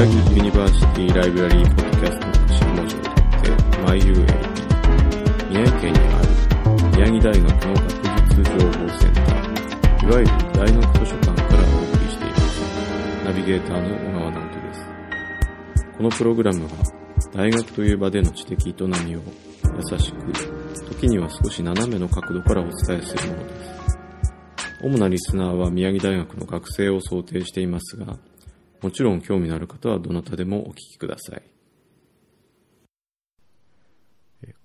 宮城 University Library Broadcast の頭文字を取って MyULB 宮城県にある宮城大学の学術情報センターいわゆる大学図書館からお送りしています。ナビゲーターの小川直人です。このプログラムは大学という場での知的営みを優しく時には少し斜めの角度からお伝えするものです。主なリスナーは宮城大学の学生を想定していますが、もちろん興味のある方はどなたでもお聞きください。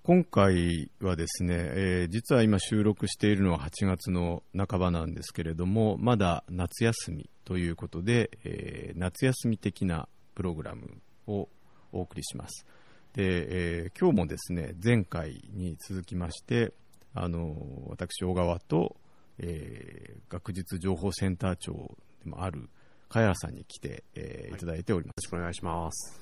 今回はですね、えー、実は今収録しているのは8月の半ばなんですけれども、まだ夏休みということで、えー、夏休み的なプログラムをお送りします。で、えー、今日もですね、前回に続きまして、あの、私、小川と、えー、学術情報センター長でもある茅原さんに来て、えー、い。ただいております、はい、よろしくお願いします。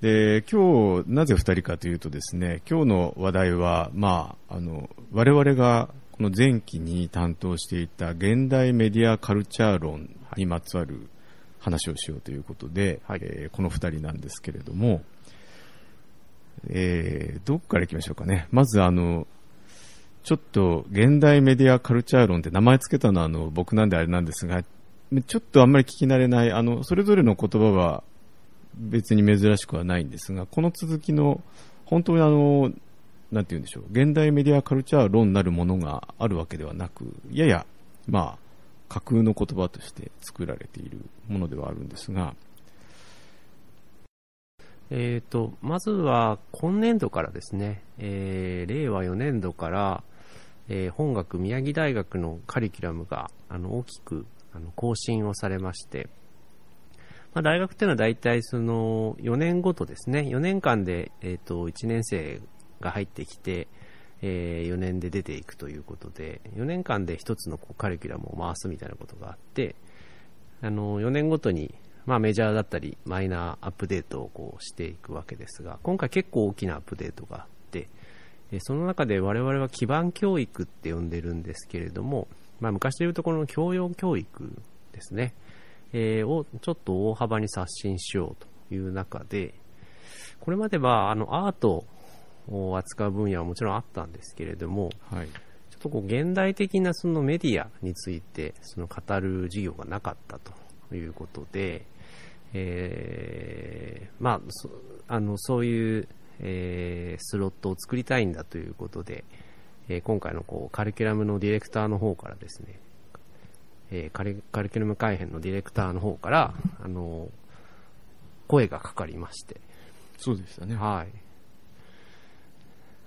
で今日なぜ2人かというとですね今日の話題は、まあ、あの我々がこの前期に担当していた現代メディアカルチャー論にまつわる話をしようということで、はい、えー、この2人なんですけれども、えー、どこからいきましょうかね。まずあのちょっと現代メディアカルチャー論って名前つけたのはあの僕なんであれなんですが、ちょっとあんまり聞き慣れない、あの、それぞれの言葉は別に珍しくはないんですが、この続きの、本当にあの、なんて言うんでしょう、現代メディアカルチャー論なるものがあるわけではなく、やや、まあ、架空の言葉として作られているものではあるんですが、えーと、まずは今年度からですね、えー、令和4年度から、えー、本学宮城大学のカリキュラムがあの大きくの更新をされまして、まあ、大学っていうのは大体その4年ごとですね、4年間で、えーと、1年生が入ってきて、えー、4年で出ていくということで、4年間で1つのこうカリキュラムを回すみたいなことがあって、あの4年ごとにまあ、メジャーだったりマイナーアップデートをこうしていくわけですが今回結構大きなアップデートがあってその中で我々は基盤教育って呼んでるんですけれども、まあ、昔でいうとこの教養教育ですね、えー、をちょっと大幅に刷新しようという中でこれまではあのアートを扱う分野はもちろんあったんですけれども、はい、ちょっとこう現代的なそのメディアについてその語る授業がなかったということで、えー、まあ、そあのそういう、えー、スロットを作りたいんだということで、えー、今回のこうカリキュラムのディレクターの方からですね、えー、カリカリキュラム改編のディレクターの方から、あの声がかかりまして。そうでしたね。はい。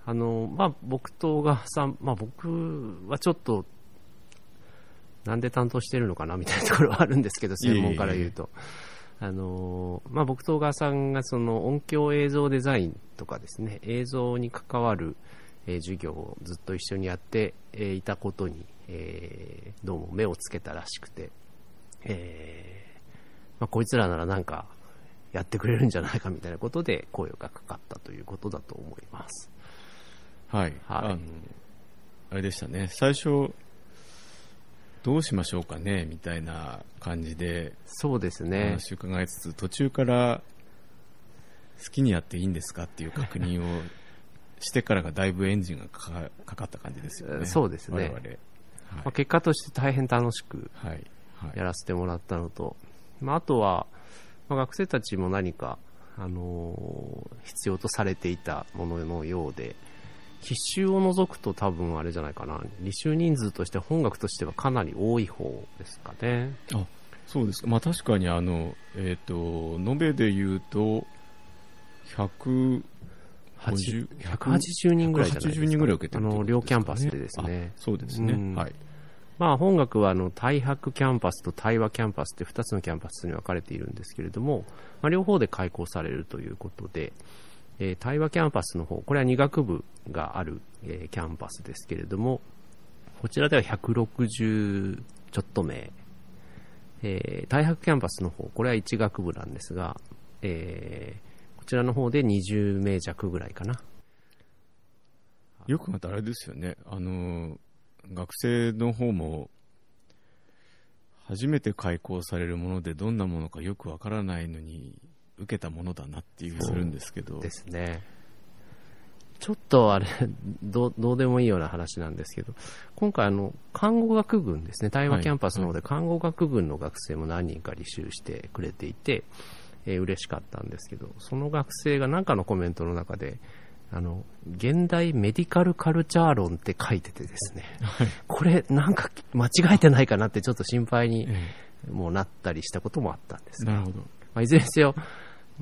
あの、まあ、僕と小川さん、まあ、僕はちょっと、なんで担当してるのかなみたいなところはあるんですけど、専門から言うと。あのまあ、僕と小川さんがその音響映像デザインとかですね映像に関わる、えー、授業をずっと一緒にやって、えー、いたことに、えー、どうも目をつけたらしくて、えまあ、こいつらならなんかやってくれるんじゃないかみたいなことで声がかかったということだと思います。はい、はい、あのあれでしたね。最初どうしましょうかねみたいな感じでそうですね。話を伺いつつ途中から好きにやっていいんですかっていう確認をしてからがだいぶエンジンがかかった感じですよね。そうですね、はい、まあ、結果として大変楽しくやらせてもらったのと、まあ、あとは、まあ、学生たちも何か、あのー、必要とされていたもののようで、必修を除くと多分あれじゃないかな。履修人数として本学としてはかなり多い方ですかね。あ、そうですか。まあ確かにあの、えっ、ー、と、延べで言うと、150 180人ぐらいじゃないですか。180人ぐらい受けてる、ね、あの、両キャンパスでですね。そうですね。うん、はい。まあ本学はあの、太白キャンパスと大和キャンパスって2つのキャンパスに分かれているんですけれども、まあ、両方で開講されるということで、えー、大和キャンパスの方、これは2学部がある、えー、キャンパスですけれども、こちらでは160ちょっと名、えー、太白キャンパスの方、これは1学部なんですが、えー、こちらの方で20名弱ぐらいかな。よくまたあれですよね、あの、学生の方も、初めて開講されるものでどんなものかよくわからないのに、受けたものだなっていうするんですけど。ですね。ちょっとあれ、どう、どうでもいいような話なんですけど、今回あの、看護学群ですね、対話キャンパスの方で看護学群の学生も何人か履修してくれていて、えー、嬉しかったんですけど、その学生が何かのコメントの中で、あの、現代メディカルカルチャー論って書いててですね、はい、これなんか間違えてないかなってちょっと心配にもうなったりしたこともあったんですなるほど。まあ、いずれにせよ、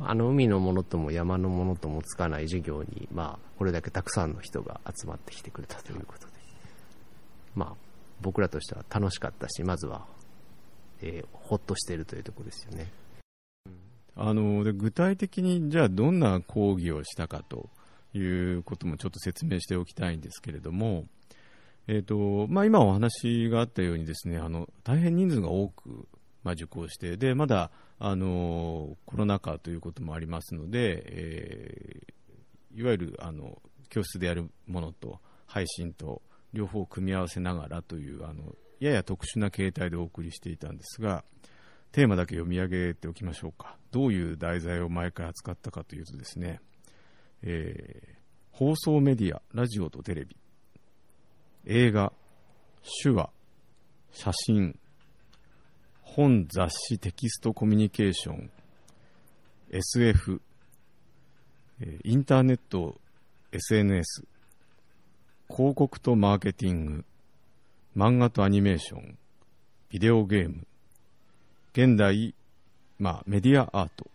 あの海のものとも山のものともつかない授業に、まあ、これだけたくさんの人が集まってきてくれたということで、まあ、僕らとしては楽しかったし、まずは、えー、ほっとしているというところですよね。あので具体的にじゃあどんな講義をしたかということもちょっと説明しておきたいんですけれども、えーとまあ、今お話があったようにですねあの大変人数が多く、まあ、受講してでまだあのコロナ禍ということもありますので、えー、いわゆるあの教室でやるものと配信と両方組み合わせながらというあのやや特殊な形態でお送りしていたんですがテーマだけ読み上げておきましょうか。どういう題材を毎回扱ったかというとですね、えー、放送メディアラジオとテレビ。映画手話写真本、雑誌、テキストコミュニケーション、SF、インターネット、SNS、広告とマーケティング、漫画とアニメーション、ビデオゲーム、現代、まあ、メディアアート、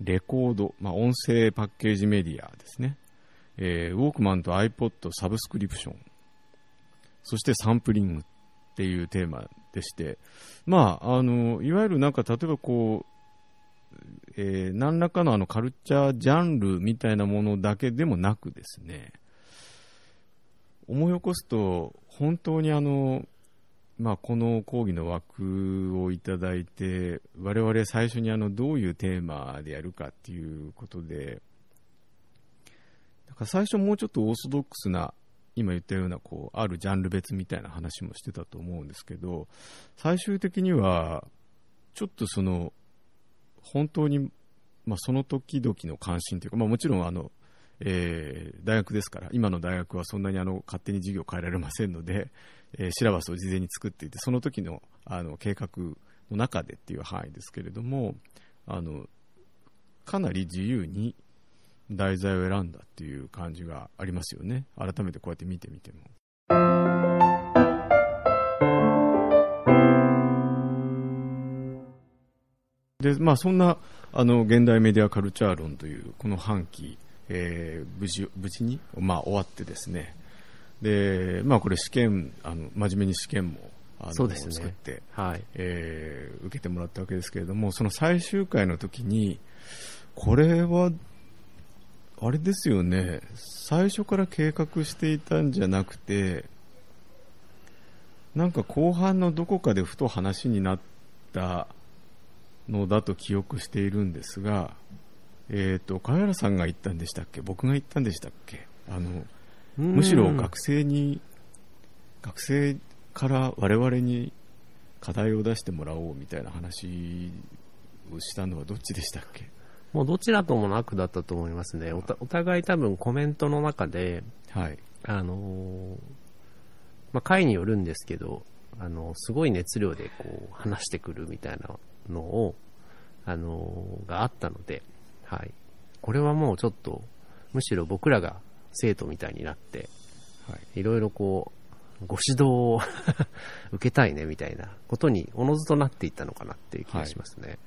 レコード、まあ、音声パッケージメディアですね、えー、ウォークマンと iPod サブスクリプション、そしてサンプリングっていうテーマでして、まあ、あの、いわゆるなんか、例えばこう、えー、何らかのあのカルチャージャンルみたいなものだけでもなくですね、思い起こすと、本当にあの、まあ、この講義の枠をいただいて、我々最初にあのどういうテーマでやるかっていうことで、だから最初もうちょっとオーソドックスな今言ったようなこうあるジャンル別みたいな話もしてたと思うんですけど最終的にはちょっとその本当に、まあ、その時々の関心というか、まあ、もちろんあの、えー、大学ですから今の大学はそんなにあの勝手に授業変えられませんので、えー、シラバスを事前に作っていてその時のあの計画の中でっていう範囲ですけれどもあのかなり自由に題材を選んだっていう感じがありますよね改めてこうやって見てみても。でまあ、そんなあの現代メディアカルチャー論というこの半期、えー、無事無事に、まあ、終わってですねで、まあ、これ試験あの真面目に試験もあの、ね、作って、はい。えー、受けてもらったわけですけれどもその最終回の時にこれはあれですよね、最初から計画していたんじゃなくて、なんか後半のどこかでふと話になったのだと記憶しているんですが、えっ、ー、と、茅原さんが言ったんでしたっけ？僕が言ったんでしたっけ？あの、むしろ学生に、学生から我々に課題を出してもらおうみたいな話をしたのはどっちでしたっけ？もうどちらともなくだったと思いますね。おお互い多分コメントの中で、はい。あのー、まあ、回によるんですけど、あのー、すごい熱量でこう話してくるみたいなのを、あのー、があったので、はい。これはもうちょっと、むしろ僕らが生徒みたいになって、はい。いろいろこう、ご指導を 受けたいねみたいなことにおのずとなっていったのかなっていう気がしますね。はい、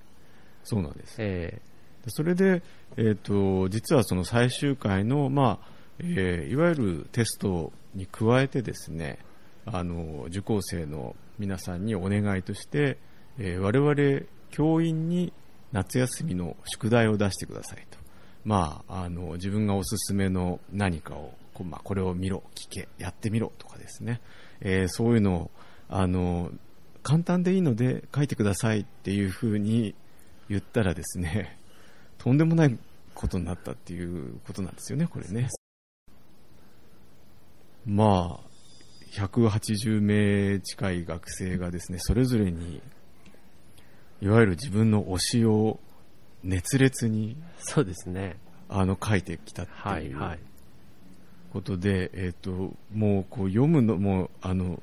そうなんです。えーそれで、えーと、実はその最終回の、まあえー、いわゆるテストに加えてですねあの受講生の皆さんにお願いとして、えー、我々教員に夏休みの宿題を出してくださいと、まあ、あの自分がおすすめの何かをこ,、まあ、これを見ろ、聞け、やってみろとかですね、えー、そういうのをあの簡単でいいので書いてくださいっていうふうに言ったらですね とんでもないことになったっていうことなんですよね、これね。まあ、180名近い学生がですね、それぞれに、いわゆる自分の推しを熱烈にそうですね。あの書いてきたってはいいうはい。ことで、えっ、と、もうこう読むのも、あの、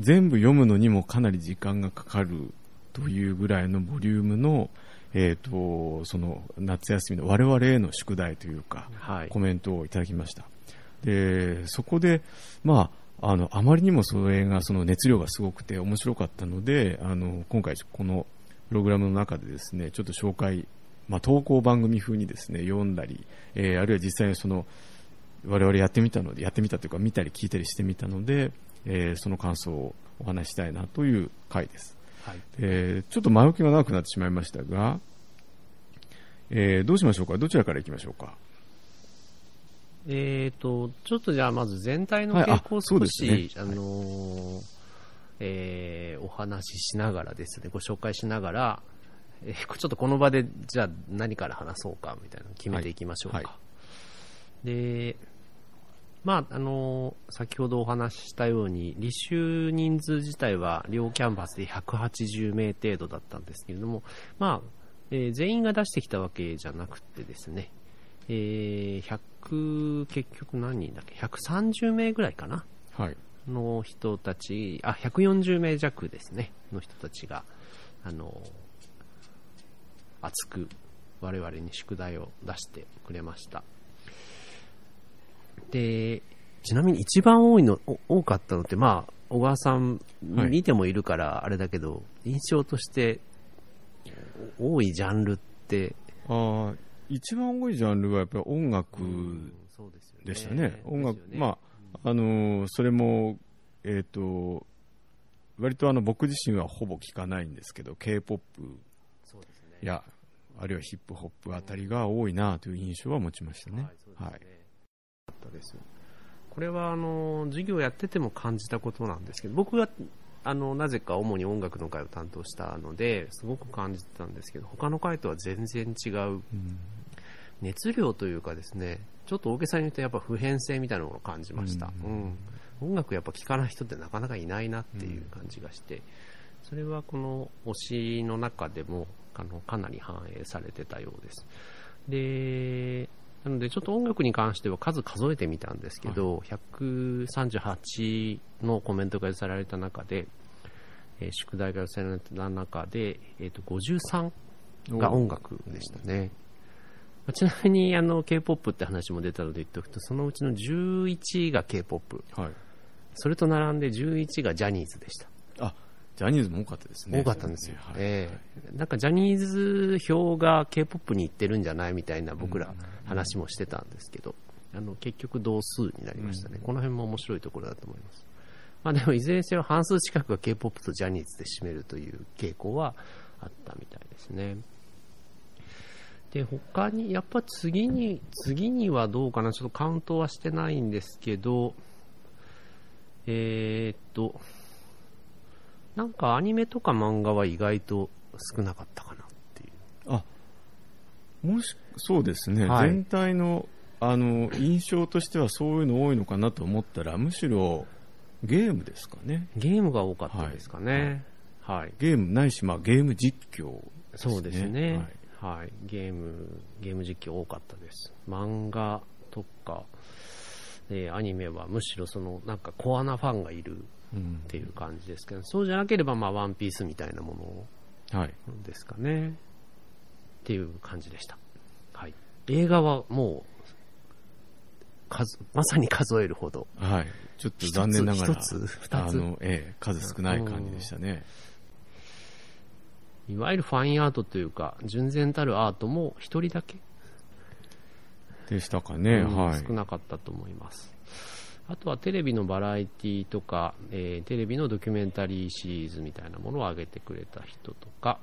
全部読むのにもかなり時間がかかるというぐらいのボリュームの、えっ、と、その夏休みの我々への宿題というか、はいコ。メントをいただきました。で、そこで、まあ、あの、あまりにもそれが、その熱量がすごくて面白かったので、あの、今回このプログラムの中でですね、ちょっと紹介、まあ、投稿番組風にですね、読んだり、えーあるいは実際にその、我々やってみたので、やってみたというか、見たり聞いたりしてみたので、えーその感想をお話ししたいなという回です。はい。えーちょっと前置きが長くなってしまいましたが、えーどうしましょうか？どちらから行きましょうか？えっ、と、ちょっとじゃあまず全体のはい。あ傾向をそう少ですね。し、あのーえーお話ししながらですね、ご紹介しながら、えー ちょっとこの場でじゃあ何から話そうかみたいな決めていきましょうか。はいはで、まあ、あのー先ほどお話ししたように、履修人数自体は両キャンパスで180名程度だったんですけれども、まあ、えー全員が出してきたわけじゃなくてですね、えー100、結局何人だっけ ?130 名ぐらいかな？はい。の人たち、あ、140名弱ですね、の人たちが、あの、熱く我々に宿題を出してくれました。で、ちなみに一番多いの、お多かったのって、まあ、小川さんはい見てもいるからあれだけど、印象としてお多いジャンルって、あー一番多いジャンルはやっぱり音楽でしたね。音楽、ねまあ、あのーそれも、えっ、と、割とあの僕自身はほぼ聞かないんですけど、K-POP。や、あるいはヒップホップあたりが多いなという印象は持ちましたね。はい、あったです。これはあの授業やってても感じたことなんですけど、僕があのなぜか主に音楽の会を担当したのですごく感じてたんですけど、他の会とは全然違ううん。熱量というかですね、ちょっと大げさに言うとやっぱ普遍性みたいなものを感じました。ううん。ん音楽やっぱ聴かない人ってなかなかいないなっていう感じがして、それはこの推しの中でもあのかなり反映されてたようです。で、なのでちょっと音楽に関しては数数えてみたんですけど、138のコメントが寄せられた中で、えー宿題が寄せられた中で、えー、と53が音楽でしたね。まあちなみにあの K-POP って話も出たので言っておくと、そのうちの11が K-POP、はい。それと並んで11がジャニーズでした。あ、ジャニーズも多かったですね。多かったんですよ。はいええなんかジャニーズ票が K-POP に行ってるんじゃないみたいな僕ら話もしてたんですけど、あの結局同数になりましたね。この辺も面白いところだと思います。まあでもいずれにせよ半数近くが K-POP とジャニーズで占めるという傾向はあったみたいですね。で、他に、やっぱ次に、次にはどうかな、ちょっとカウントはしてないんですけど、えーっと、なんかアニメとか漫画は意外と少なかったかなっていう。あ、もし、そうですね。はい全体の、あの、印象としてはそういうの多いのかなと思ったら、むしろゲームですかね。ゲームが多かったですかね。はい。ゲームないし、まあゲーム実況、そうですね。はいはい、ゲーム、ゲーム実況多かったです。漫画とか、えーアニメはむしろその、なんかコアなファンがいるうんっていう感じですけど、そうじゃなければ、まあ、ワンピースみたいなものはい。ですかね。っていう感じでした。はい。映画はもう、数、まさに数えるほど。はい。ちょっと残念ながら、一つ二つあの、ええ、数少ない感じでしたね。いわゆるファインアートというか、純然たるアートも一人だけ、でしたかね。うんはい。少なかったと思います。あとはテレビのバラエティとか、えーテレビのドキュメンタリーシリーズみたいなものを上げてくれた人とか、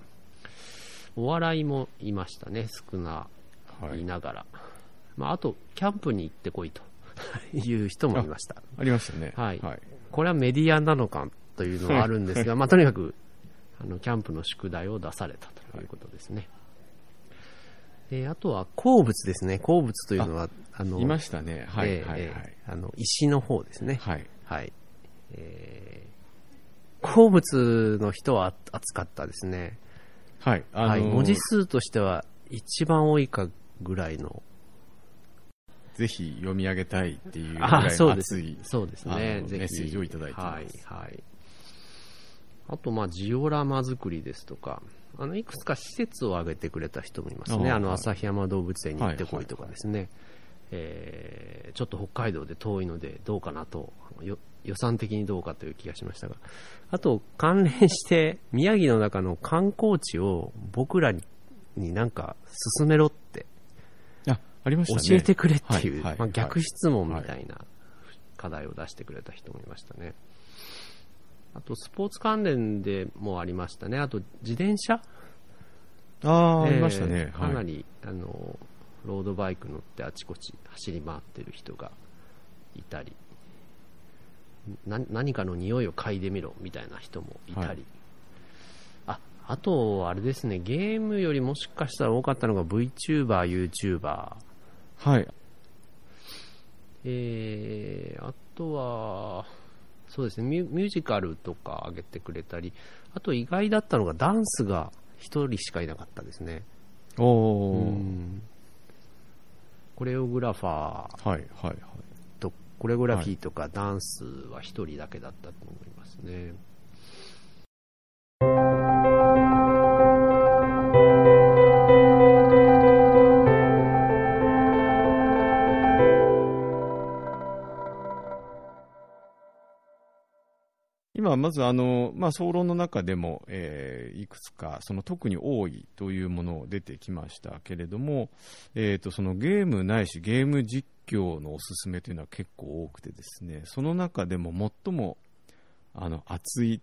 お笑いもいましたね、少な、はいいながら。まあ、あと、キャンプに行ってこいと いう人もいました。ありましたね。はいはい。これはメディアなのかというのはあるんですが、まあ、とにかく、あの、キャンプの宿題を出されたということですね。で、あとは鉱物ですね。鉱物というのは、あの、いましたね。はい。えーはい。はいえ。ーあの、石の方ですね。はい。はい。えー鉱物の人は熱かったですね。はい。あのはい。文字数としては一番多いかぐらいの、ぜひ読み上げたいっていうぐあらいそうですの熱いそうですあね、ぜひのメッセージをいただいていますはい、はい。あと、まあ、ジオラマ作りですとか、あの、いくつか施設を挙げてくれた人もいますね。あの、旭山動物園に行ってこいとかですね。えーちょっと北海道で遠いのでどうかなと、よ予算的にどうかという気がしましたが。あと、関連して、宮城の中の観光地を僕らにになんか進めろってあ、ありましたね。教えてくれっていう、まあ、逆質問みたいな課題を出してくれた人もいましたね。あと、スポーツ関連でもありましたね。あと、自転車？ああ、あえーりましたね。はい。かなり、あの、ロードバイク乗ってあちこち走り回ってる人がいたり、な何かの匂いを嗅いでみろみたいな人もいたり、はいあ、あと、あれですね、ゲームよりもしかしたら多かったのが VTuber、YouTuber、はい。えー、あとは、そうですねミュ、ミュージカルとか上げてくれたり、あと意外だったのがダンスが一人しかいなかったですね。おー。うんコレオグラファーはい、はい、はい。と、コレオグラフィーとかダンスは一人だけだったと思いますね。今、まずあの、まあ、総論の中でも、えーいくつか、その特に多いというもの出てきましたけれども、えーと、そのゲームないしゲーム実況のおすすめというのは結構多くてですね、その中でも最も、あの、熱い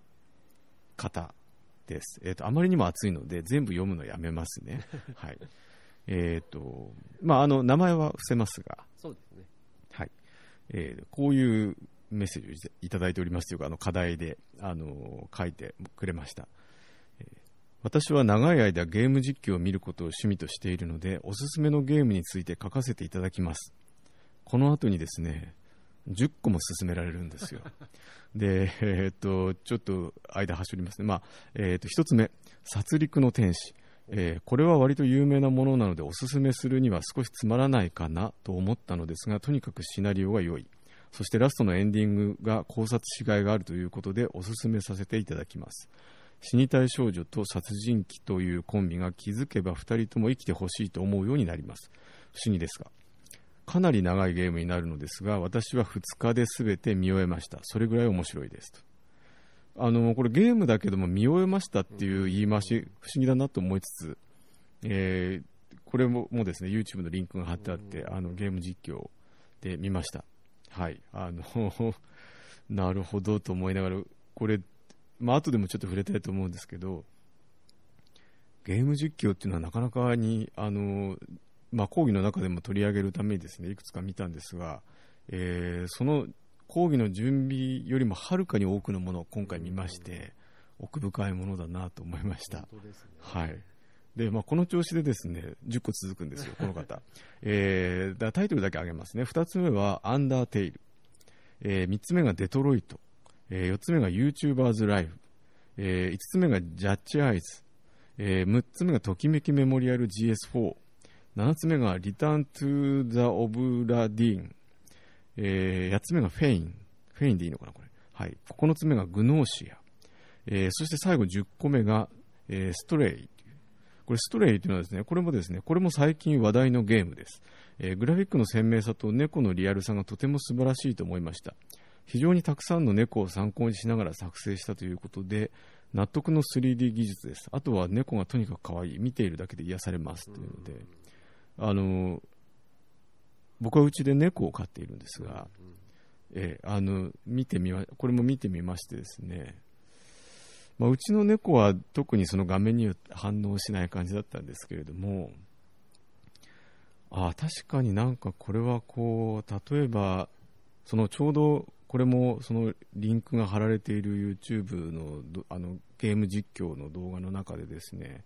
方です。えーと、あまりにも熱いので、全部読むのやめますね。はい。えっと、まあ、あの、名前は伏せますが、そうですね。はいえーこういうメッセージをいただいておりますというか、あの課題で、あの書いてくれました、えー私は長い間ゲーム実況を見ることを趣味としているので、おすすめのゲームについて書かせていただきます。この後にですね、10個も進められるんですよ。で、えーっと、ちょっと間走りますね。まあ、えーっと、一つ目、殺戮の天使。えーこれは割と有名なものなのでおすすめするには少しつまらないかなと思ったのですがとにかくシナリオが良いそしてラストのエンディングが考察しがいがあるということでおすすめさせていただきます。死にたい少女と殺人鬼というコンビが気づけば2人とも生きてほしいと思うようになります。不思議ですが。かなり長いゲームになるのですが私は2日で全て見終えました。それぐらい面白いですと。あのこれゲームだけども見終えましたっていう言い回し不思議だなと思いつつ、えーこれももですね YouTube のリンクが貼ってあって、あのゲーム実況で見ました。はいあの なるほどと思いながらこれまあ後でもちょっと触れたいと思うんですけどゲーム実況っていうのはなかなかにあの、まあ、講義の中でも取り上げるためにですねいくつか見たんですが、えーその講義の準備よりもはるかに多くのものを今回見まして奥深いものだなと思いました。ね。はい。で、まあ、この調子でですね、10個続くんですよ、この方。えー、だタイトルだけ挙げますね。2つ目は、 Undertale。えー、3つ目が Detroit。えー、4つ目が YouTubers Live。えー、5つ目が Judge Eyes。えー、6つ目がときめきメモリアル GS4。7つ目が Return to the Obra Dinn。えー、8つ目がフェイン。フェインでいいのかな、これ。はい。9つ目がグノーシア。えー、そして最後10個目が、えー、ストレイ。これストレイというのはですね、これもですね、これも最近話題のゲームです。えーグラフィックの鮮明さと猫のリアルさがとても素晴らしいと思いました。非常にたくさんの猫を参考にしながら作成したということで、納得の 3D 技術です。あとは猫がとにかく可愛い。見ているだけで癒されますというので、あの、僕はうちで猫を飼っているんですが、えーあの、見てみ、これも見てみましてですね、まあ、うちの猫は特にその画面に反応しない感じだったんですけれども、ああ、確かになんかこれはこう、例えば、そのちょうどこれもそのリンクが貼られている YouTube のあのゲーム実況の動画の中でですね、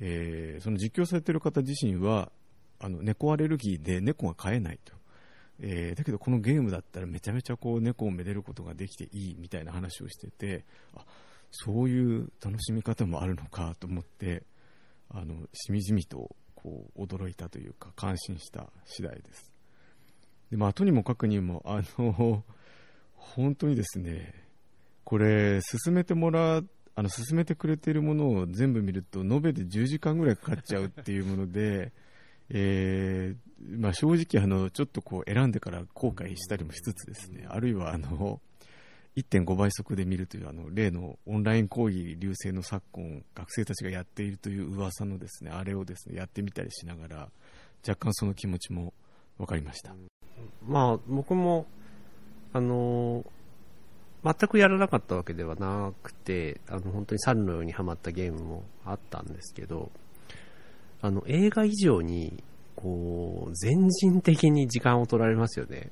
えーその実況されている方自身はあの猫アレルギーで猫が飼えないと、えーだけどこのゲームだったらめちゃめちゃこう猫をめでることができていいみたいな話をしててあそういう楽しみ方もあるのかと思ってあのしみじみとこう、驚いたというか、感心した次第です。で、まあ、とにもかくにも、あの、本当にですね、これ、進めてもらう、あの、進めてくれているものを全部見ると、延べで10時間ぐらいかかっちゃうっていうもので、えーまあ、正直あの、ちょっとこう選んでから後悔したりもしつつですね、あるいはあの、1.5倍速で見るというあの例のオンライン講義流星の昨今学生たちがやっているという噂のですねあれをですねやってみたりしながら若干その気持ちも分かりましたまあ、僕も、あの全くやらなかったわけではなくて、あの、本当に猿のようにハマったゲームもあったんですけど、あの、映画以上に、こう、全人的に時間を取られますよね。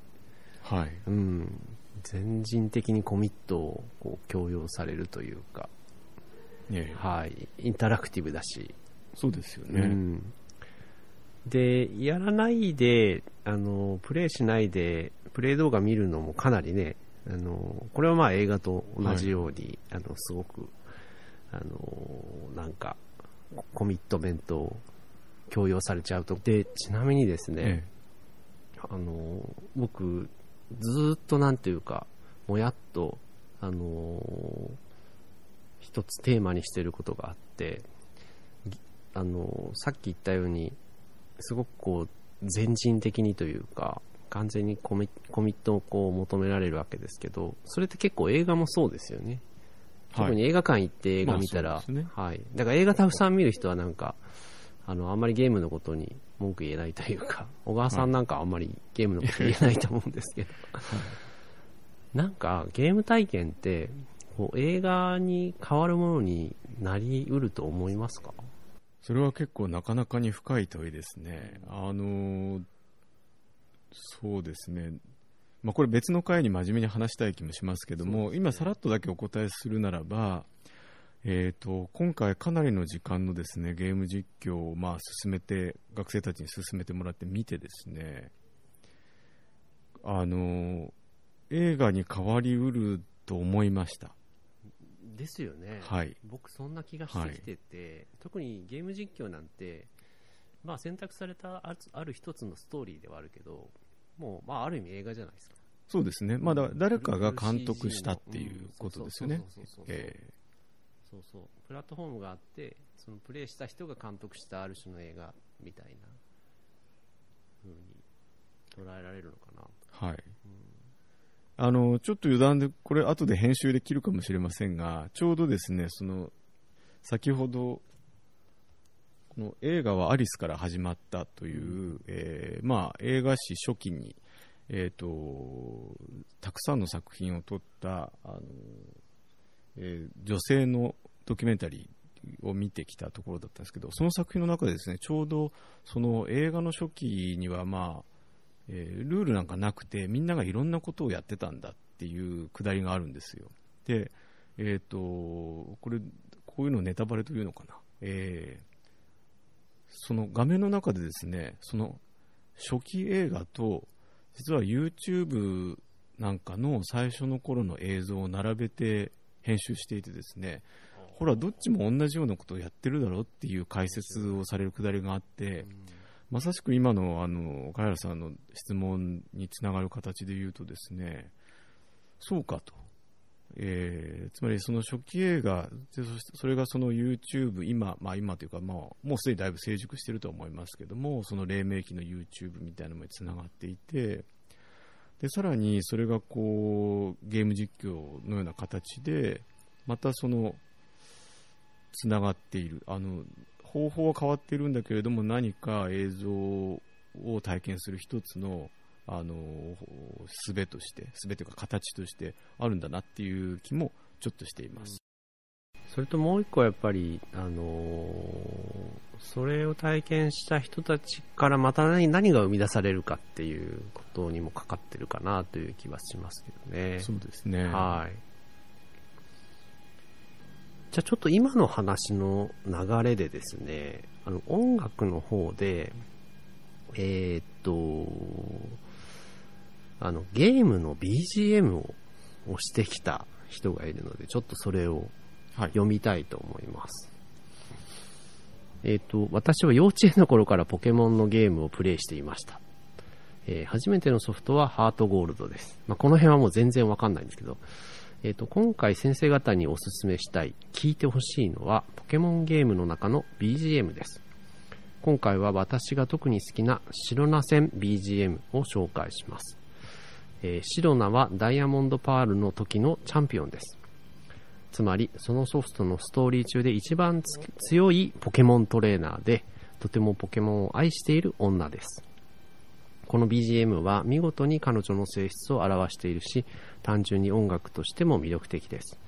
はいうん。全人的にコミットをこう強要されるというか、ええはい。インタラクティブだし、そうですよね、うん。で、やらないで、あの、プレイしないで、プレイ動画見るのもかなりね、あの、これはまあ映画と同じように、あの、すごく、あの、なんか、コミットメントを強要されちゃうと。で、ちなみにですね、えあの、僕、ずーっとなんていうか、もやっと、あの、一つテーマにしてることがあって、ぎあの、さっき言ったように、すごくこう、全人的にというか、完全にコミコミットをこう求められるわけですけど、それって結構映画もそうですよね。特に映画館行って映画見たら、まあそうですねはい。だから映画たくさん見る人はなんか、あの、あんまりゲームのことに文句言えないというか、小川さんなんかあんまりゲームのこと言えないと思うんですけど、なんかゲーム体験って、こう映画に変わるものになりうると思いますか？それは結構なかなかに深い問いですね。あのそうですね。まあ、これ別の回に真面目に話したい気もしますけども、今さらっとだけお答えするならば、えー、と今回かなりの時間のですねゲーム実況をまあ進めて学生たちに進めてもらって見てですねあの映画に変わりうると思いました。ですよね。はい。僕そんな気がしてきてて、特にゲーム実況なんて、まあ選択されたあるある一つのストーリーではあるけど、もう、まあある意味映画じゃないですか。そうですね。まだ誰かが監督したっていうことですよね。そうそうそう。プラットフォームがあって、そのプレイした人が監督したある種の映画みたいな風に捉えられるのかな。ーはい。あの、ちょっと余談で、これ後で編集できるかもしれませんが、ちょうどですね、その、先ほど、この映画はアリスから始まったという、えーまあ、映画史初期に、えっ、と、たくさんの作品を撮った、あの、えー女性のドキュメンタリーを見てきたところだったんですけど、その作品の中でですね、ちょうどその映画の初期には、まあ、えールールなんかなくて、みんながいろんなことをやってたんだっていうくだりがあるんですよ。で、えっ、と、これ、こういうのネタバレというのかな。えーその画面の中でですね、その初期映画と、実は YouTube なんかの最初の頃の映像を並べて編集していてですね、ほら、どっちも同じようなことをやってるだろうっていう解説をされるくだりがあって、まさしく今のあの岡原さんの質問につながる形で言うとですね、そうかと。えーつまりその初期映画、でそしてそれがその YouTube、今、まあ今というか、まあ、もうすでにだいぶ成熟してるとは思いますけども、その黎明期の YouTube みたいなのにつながっていて、で、さらにそれがこう、ゲーム実況のような形で、またその、つながっている。あの、方法は変わっているんだけれども、何か映像を体験する一つの、あの、術として、術というか形としてあるんだなっていう気もちょっとしています。それともう一個やっぱり、あのーそれを体験した人たちからまた何何が生み出されるかっていうことにもかかってるかなという気はしますけどね。そうですね。はい。じゃあちょっと今の話の流れでですね、あの音楽の方で、えーっと、あのゲームの BGM を押してきた人がいるので、ちょっとそれをはい。読みたいと思います。えっ、と、私は幼稚園の頃からポケモンのゲームをプレイしていました。えー初めてのソフトはハートゴールドです。まあ、この辺はもう全然わかんないんですけど、えっ、と、今回先生方におすすめしたい、聞いてほしいのは、ポケモンゲームの中の BGM です。今回は私が特に好きな白ナ戦 BGM を紹介します。えー白ナはダイヤモンドパールの時のチャンピオンです。つまり、そのソフトのストーリー中で一番強いポケモントレーナーで、とてもポケモンを愛している女です。この BGM は見事に彼女の性質を表しているし、単純に音楽としても魅力的です。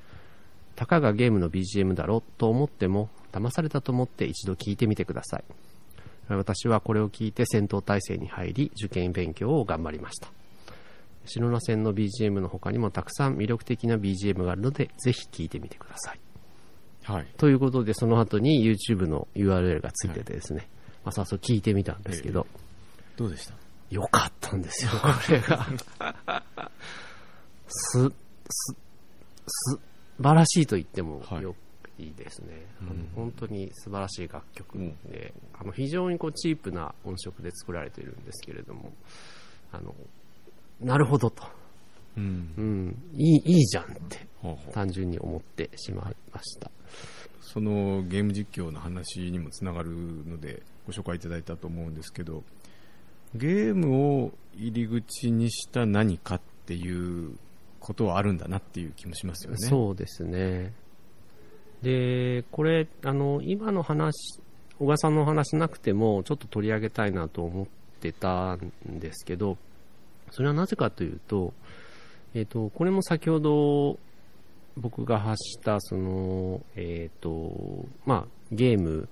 たかがゲームの BGM だろうと思っても、騙されたと思って一度聞いてみてください。私はこれを聞いて戦闘態勢に入り、受験勉強を頑張りました。白名戦の BGM の他にもたくさん魅力的な BGM があるので、ぜひ聞いてみてください。はい。ということで、その後に YouTube の URL がついててですね、まあ、早速聞いてみたんですけど、どうでした？よかったんですよ、これが。す、す、す、晴らしいと言ってもはい。よいいですね、あのうん。本当に素晴らしい楽曲うん。で、あの非常にこうチープな音色で作られているんですけれども、あの、なるほどと。うんう。ん、いい、いいじゃんって、単純に思ってしまいました。そのゲーム実況の話にもつながるのでご紹介いただいたと思うんですけどゲームを入り口にした何かっていうことはあるんだなっていう気もしますよね。そうですね。で、これ、あの、今の話、小川さんのお話なくても、ちょっと取り上げたいなと思ってたんですけど、それはなぜかというと、えっ、と、これも先ほど僕が発した、その、えっ、と、まあ、ゲーム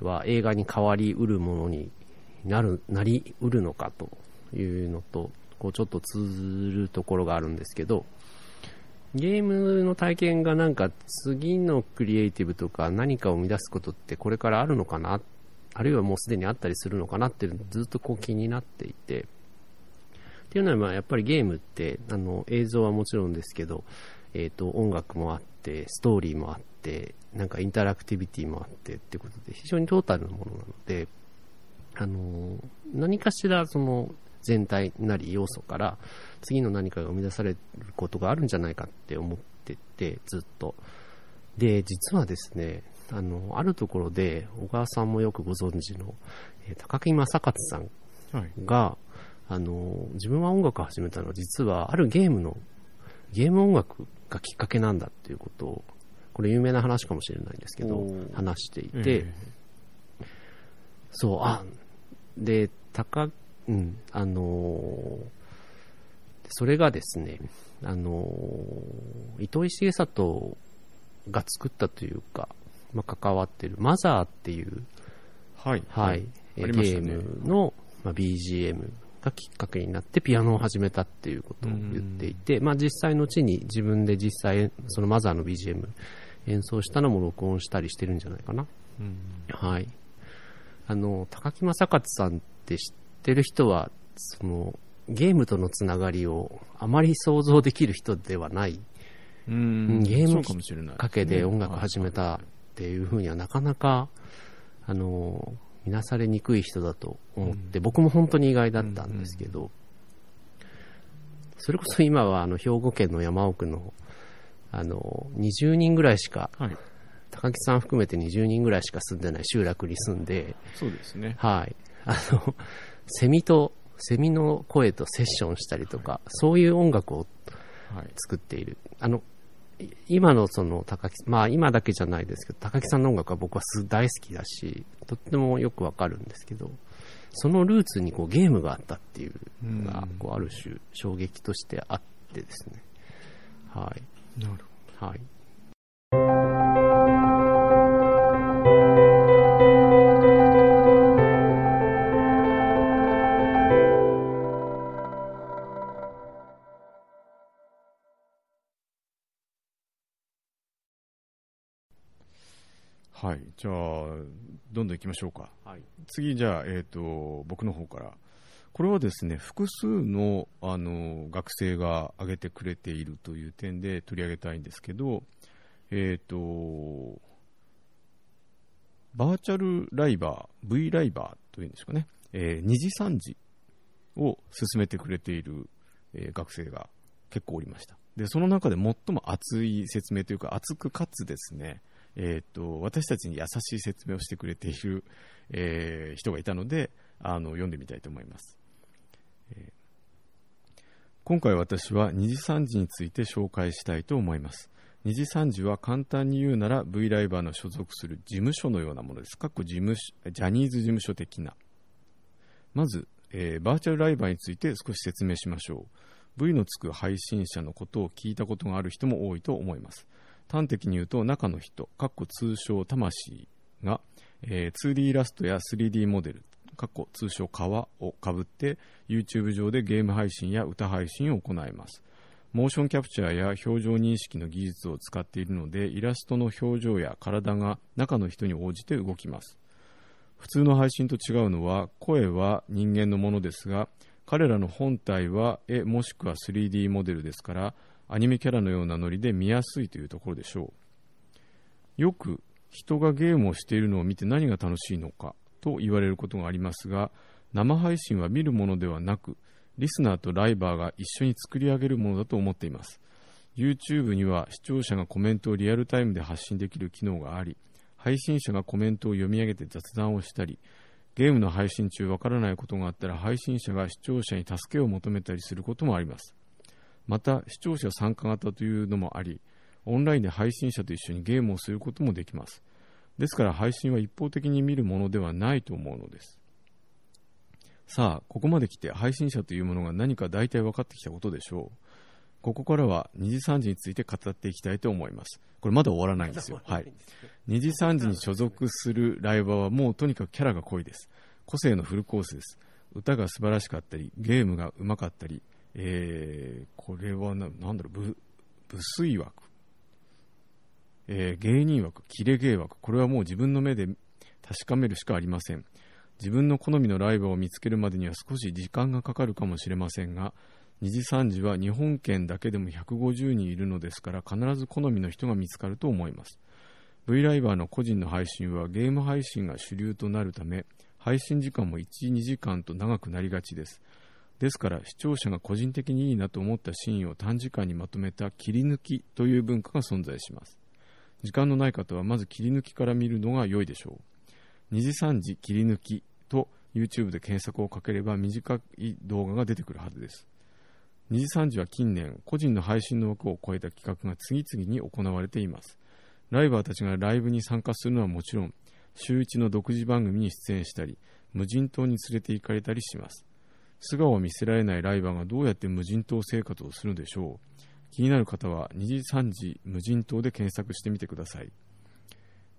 は映画に変わりうるものになる、なりうるのかというのと、こうちょっと通ずるところがあるんですけど、ゲームの体験がなんか次のクリエイティブとか何かを生み出すことってこれからあるのかなあるいはもうすでにあったりするのかなってずっとこう気になっていてっていうのはまあやっぱりゲームってあの映像はもちろんですけど、えー、と音楽もあってストーリーもあってなんかインタラクティビティもあってってことで非常にトータルなものなのであの何かしらその全体なり要素から次の何かが生み出されることがあるんじゃないかって思っててずっとで実はですねあのあるところで小川さんもよくご存知の、えー高木正勝さんはい。があの自分は音楽を始めたのは実はあるゲームのゲーム音楽がきっかけなんだっていうことをこれ有名な話かもしれないんですけど話していて、えそう、あ、で、高、うん、あのーそれがですね、あのー糸井重里が作ったというか、まあ、関わってるマザーっていう、えはい。はい、ゲームの、まあ、BGM がきっかけになってピアノを始めたっていうことを言っていて、まあ、実際の地に自分で実際、そのマザーの BGM 演奏したのも録音したりしてるんじゃないかな。うん。はい。あの、高木正勝さんって知ってる人は、その、ゲームとのつながりをあまり想像できる人ではない。うん。ゲームきっかけで音楽はい。始めたっていうふうにはなかなか、あの、見なされにくい人だと思って、僕も本当に意外だったんですけど、それこそ今はあの兵庫県の山奥の、あの、20人ぐらいしか、はい。高木さん含めて20人ぐらいしか住んでない集落に住んで、そうですね。はい。あの、セミと、セミの声とセッションしたりとか、そういう音楽をはい。作っている。あの、い今のその高木、まあ今だけじゃないですけど、高木さんの音楽は僕はす大好きだし、とってもよくわかるんですけど、そのルーツにこうゲームがあったっていうのがうん、こうある種衝撃としてあってですね。はい。なるほはい。はい。じゃあ、どんどん行きましょうか。はい。次、じゃあ、えっ、と、僕の方から。これはですね、複数の、あの、学生が挙げてくれているという点で取り上げたいんですけど、えっ、と、バーチャルライバー、V ライバーというんですかね、えー、2次3次を進めてくれている、えー、学生が結構おりました。で、その中で最も熱い説明というか、熱くかつですね、えっ、ー、と、私たちに優しい説明をしてくれている、えー、人がいたので、あの、読んでみたいと思います。えー、今回私は二次三次について紹介したいと思います。二次三次は簡単に言うなら V ライバーの所属する事務所のようなものです。かっこ事務所ジャニーズ事務所的な。まず、えー、バーチャルライバーについて少し説明しましょう。V のつく配信者のことを聞いたことがある人も多いと思います。端的に言うと中の人、通称魂が、えー、2D イラストや 3D モデル、かっこ通称革をかぶって YouTube 上でゲーム配信や歌配信を行います。モーションキャプチャーや表情認識の技術を使っているのでイラストの表情や体が中の人に応じて動きます普通の配信と違うのは声は人間のものですが彼らの本体は絵もしくは 3D モデルですからアニメキャラのようなノリで見やすいというところでしょう。よく人がゲームをしているのを見て何が楽しいのかと言われることがありますが生配信は見るものではなくリスナーとライバーが一緒に作り上げるものだと思っています。YouTube には視聴者がコメントをリアルタイムで発信できる機能があり配信者がコメントを読み上げて雑談をしたりゲームの配信中わからないことがあったら配信者が視聴者に助けを求めたりすることもあります。また視聴者参加型というのもありオンラインで配信者と一緒にゲームをすることもできますですから配信は一方的に見るものではないと思うのです。さあ、ここまで来て配信者というものが何か大体分かってきたことでしょう。ここからは2次3次について語っていきたいと思います。これまだ終わらないんですよ。はい。2次3次に所属するライバーはもうとにかくキャラが濃いです。個性のフルコースです。歌が素晴らしかったり、ゲームがうまかったり、えー、これはな、なんだろう、部、部水枠えー、芸人枠、キレ芸枠、これはもう自分の目で確かめるしかありません。自分の好みのライブを見つけるまでには少し時間がかかるかもしれませんが、2次3次は日本圏だけでも150人いるのですから必ず好みの人が見つかると思います。V ライバーの個人の配信はゲーム配信が主流となるため、配信時間も1、2時間と長くなりがちです。ですから視聴者が個人的にいいなと思ったシーンを短時間にまとめた切り抜きという文化が存在します。時間のない方はまず切り抜きから見るのが良いでしょう。2時3時切り抜きと YouTube で検索をかければ短い動画が出てくるはずです。2時3時は近年、個人の配信の枠を超えた企画が次々に行われています。ライバーたちがライブに参加するのはもちろん、週一の独自番組に出演したり、無人島に連れて行かれたりします。素顔を見せられないライバーがどうやって無人島生活をするのでしょう。気になる方は2時3時無人島で検索してみてください。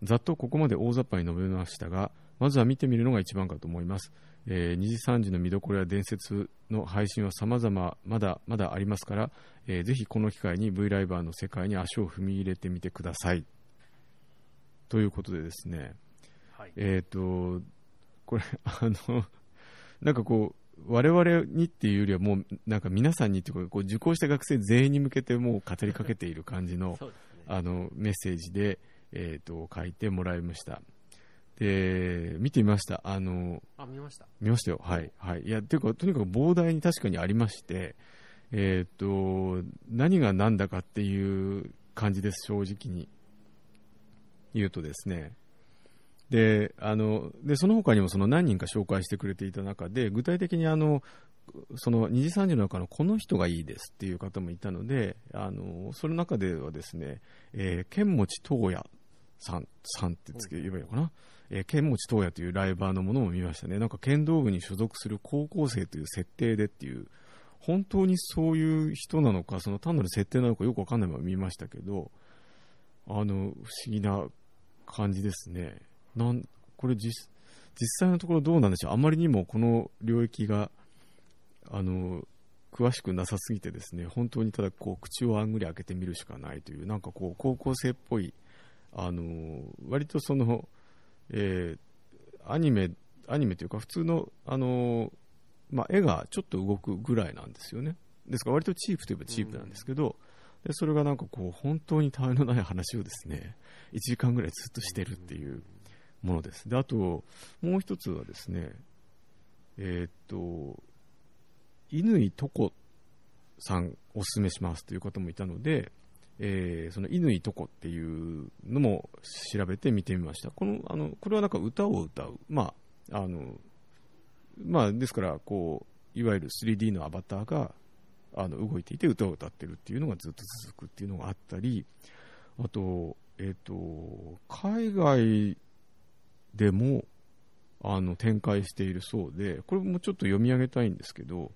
ざっとここまで大雑把に述べましたが、まずは見てみるのが一番かと思います。えー、2時3時の見どころや伝説の配信は様々まだまだありますから、えー、ぜひこの機会に V ライバーの世界に足を踏み入れてみてください。ということでですね、はい、えっ、ー、と、これ、あの、なんかこう、我々にっていうよりはもうなんか皆さんにっていうかこう受講した学生全員に向けてもう語りかけている感じの ね、あのメッセージで、えーと、書いてもらいました。で見てみました。あのあ見ました。見ましたよ。はいはい。いやというかとにかく膨大に確かにありましてえっ、ー、と何が何だかっていう感じです正直に言うとですねであのでその他にもその何人か紹介してくれていた中で具体的にあのその2次3次の中のこの人がいいですっていう方もいたのであのその中ではですね、えー、剣持東也さんさんってつけ言えばいいのかな、えー、剣持東也というライバーのものも見ましたね。なんか剣道部に所属する高校生という設定でっていう本当にそういう人なのかその単なる設定なのかよくわかんないまま見ましたけどあの不思議な感じですね。なんこれ実際のところどうなんでしょう、あまりにもこの領域があの詳しくなさすぎて、ですね本当にただこう口をあんぐり開けてみるしかないという、なんかこう高校生っぽい、あの割とその、えー、アニメアニメというか、普通の、あのまあ、絵がちょっと動くぐらいなんですよね。ですから割とチープといえばチープなんですけど、でそれがなんかこう本当にたわいのない話をですね1時間ぐらいずっとしてるっていうものです。で、あと、もう一つはですね、えーっと、乾とこさんおすすめしますという方もいたので、えーその乾とこっていうのも調べて見てみました。この、あの、これはなんか歌を歌う。まあ、あの、まあ、ですから、こう、いわゆる 3D のアバターが、あの、動いていて歌を歌ってるっていうのがずっと続くっていうのがあったり、あと、えっ、と、海外でも、あの、展開しているそうで、これもちょっと読み上げたいんですけど、